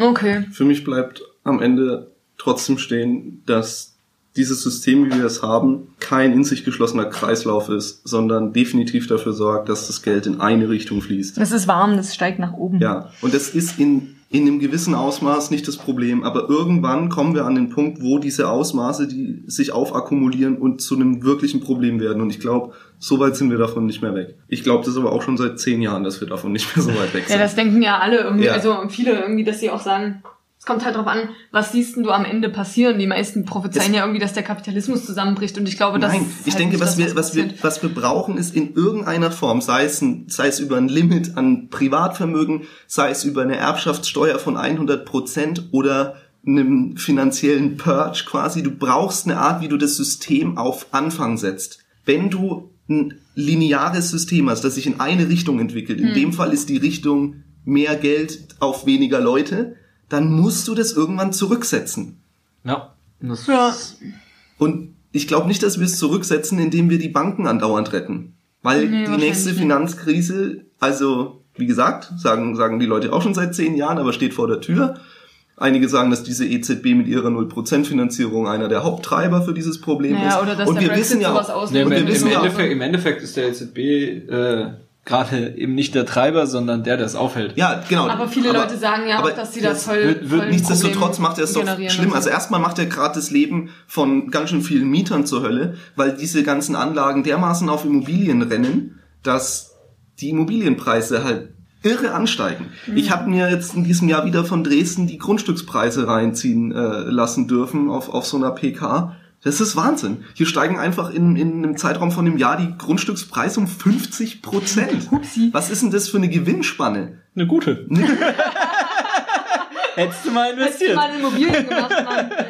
Okay. Für mich bleibt am Ende trotzdem stehen, dass dieses System, wie wir es haben, kein in sich geschlossener Kreislauf ist, sondern definitiv dafür sorgt, dass das Geld in eine Richtung fließt. Das ist warm, das steigt nach oben. Ja, und das ist in, in einem gewissen Ausmaß nicht das Problem, aber irgendwann kommen wir an den Punkt, wo diese Ausmaße, die sich aufakkumulieren und zu einem wirklichen Problem werden. Und ich glaube, so weit sind wir davon nicht mehr weg. Ich glaube das aber auch schon seit zehn Jahren, dass wir davon nicht mehr so weit weg Ja, sind. das denken ja alle irgendwie, Ja. also viele irgendwie, dass sie auch sagen, es kommt halt drauf an, was siehst du am Ende passieren? Die meisten prophezeien Das- ja irgendwie, dass der Kapitalismus zusammenbricht und ich glaube, das Nein, ich halt denke, was das, wir, was wir, was wir brauchen, ist in irgendeiner Form, sei es, ein, sei es über ein Limit an Privatvermögen, sei es über eine Erbschaftssteuer von 100 Prozent oder einem finanziellen Purge quasi. Du brauchst eine Art, wie du das System auf Anfang setzt. Wenn du ein lineares System hast, das sich in eine Richtung entwickelt, in dem Fall ist die Richtung mehr Geld auf weniger Leute, dann musst du das irgendwann zurücksetzen. Ja. Das Ja. Und ich glaube nicht, dass wir es zurücksetzen, indem wir die Banken andauernd retten. Weil Nee, die nächste. Finanzkrise, also wie gesagt, sagen, sagen die Leute auch schon seit zehn Jahren, aber steht vor der Tür. Einige sagen, dass diese EZB mit ihrer 0% Finanzierung einer der Haupttreiber für dieses Problem ist. Naja, oder dass und der wir Brexit wissen ja sowas auch. Nee, und im, wir im, Endeffekt, Im Endeffekt ist der EZB äh, gerade eben nicht der Treiber, sondern der, der es aufhält. ja, genau. Aber viele Leute sagen ja aber auch, dass sie das voll, wird- voll Nichtsdestotrotz macht er es doch schlimm. Also erstmal macht er gerade das Leben von ganz schön vielen Mietern zur Hölle, weil diese ganzen Anlagen dermaßen auf Immobilien rennen, dass die Immobilienpreise halt irre ansteigen. Mhm. Ich habe mir jetzt in diesem Jahr wieder von Dresden die Grundstückspreise reinziehen äh, lassen dürfen auf, auf so einer PK. Das ist Wahnsinn. Hier steigen einfach in, in einem Zeitraum von einem Jahr die Grundstückspreise um 50 Prozent. Was ist denn das für eine Gewinnspanne? Eine gute. *laughs* Hättest du mal Hättest du mal Immobilien gemacht, Mann. *laughs*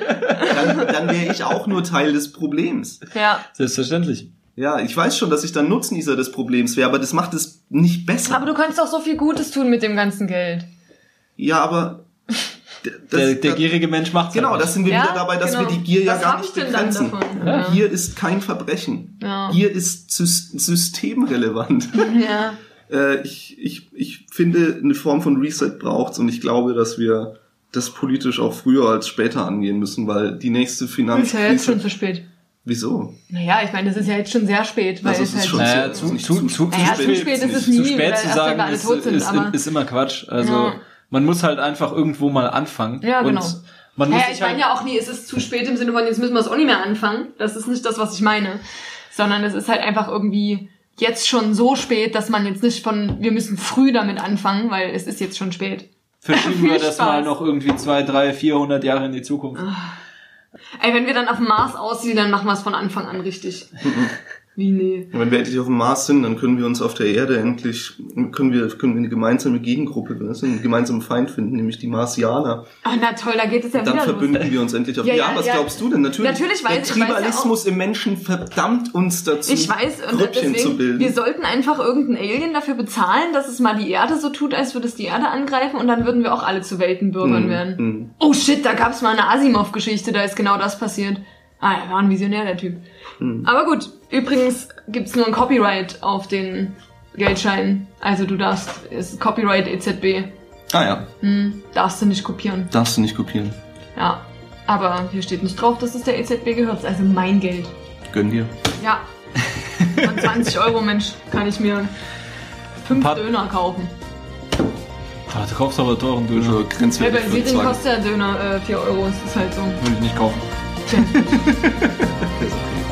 Dann, dann wäre ich auch nur Teil des Problems. Ja. Selbstverständlich. Ja, ich weiß schon, dass ich dann Nutznießer des Problems wäre, aber das macht es nicht besser. Aber du könntest auch so viel Gutes tun mit dem ganzen Geld. ja, aber *laughs* das, der, der gierige Mensch macht genau, das sind wir Ja, wieder dabei, dass genau. wir die Gier ja Was gar hab nicht begrenzen. Ja. Gier ist kein Verbrechen. Ja. Gier ist sys systemrelevant. *laughs* Ja. äh, ich, ich, ich finde, eine Form von Reset braucht's und ich glaube, dass wir das politisch auch früher als später angehen müssen, weil die nächste Ist ja jetzt schon zu spät. Wieso? Naja, ich meine, das ist ja jetzt schon sehr spät, weil Also es es ist halt schon Naja, zu- zu, zu, zu- zu, Naja, zu zu spät spät ist es zu nie, spät weil zu sagen, wir alle ist, tot sind, ist, aber ist immer Quatsch. Also Ja. Man muss halt einfach irgendwo mal anfangen. Ja, genau. Man muss Naja, sich ich meine halt, ja auch nie, es ist zu spät im Sinne von, jetzt müssen wir es auch nicht mehr anfangen. Das ist nicht das, was ich meine. Sondern es ist halt einfach irgendwie, jetzt schon so spät, dass man jetzt nicht von, wir müssen früh damit anfangen, weil es ist jetzt schon spät. Verschieben wir *laughs* das Spaß. mal noch irgendwie zwei, drei, vierhundert Jahre in die Zukunft. Ey, wenn wir dann auf dem Mars aussehen, dann machen wir es von Anfang an richtig. *laughs* Wie nee. Wenn wir endlich auf dem Mars sind, dann können wir uns auf der Erde endlich, können wir, können wir eine gemeinsame Gegengruppe, du, einen gemeinsamen Feind finden, nämlich die Marsianer. Ah, na toll, da geht es ja Dann wieder verbünden los. wir uns endlich auf. Ja, Ja, ja, was ja. glaubst du denn? Natürlich. Natürlich weiß der weiß ja Tribalismus im Menschen verdammt uns dazu, Ich weiß, und Grüppchen zu deswegen, bilden. wir sollten einfach irgendeinen Alien dafür bezahlen, dass es mal die Erde so tut, als würde es die Erde angreifen und dann würden wir auch alle zu Weltenbürgern Hm, werden. hm. Oh shit, da gab's mal eine Asimov-Geschichte, da ist genau das passiert. Ah, er war ein Visionär, der Typ. Hm. Aber gut, übrigens gibt's nur ein Copyright auf den Geldschein. Also du darfst, es ist Copyright EZB. Ah ja, Hm, darfst du nicht kopieren. darfst du nicht kopieren. Ja. Aber hier steht nicht drauf, dass es der EZB gehört. Also mein Geld. Gönn dir. Ja. Von *laughs* 20 Euro, Mensch, kann ich mir fünf Paar- Döner kaufen. Ah, du kaufst aber teuren Döner. Also Ja, bei Syrien zwei. kostet der Döner äh, 4 Euro. Das ist halt so. Würde ich nicht kaufen. Tja. *laughs* Das ist okay.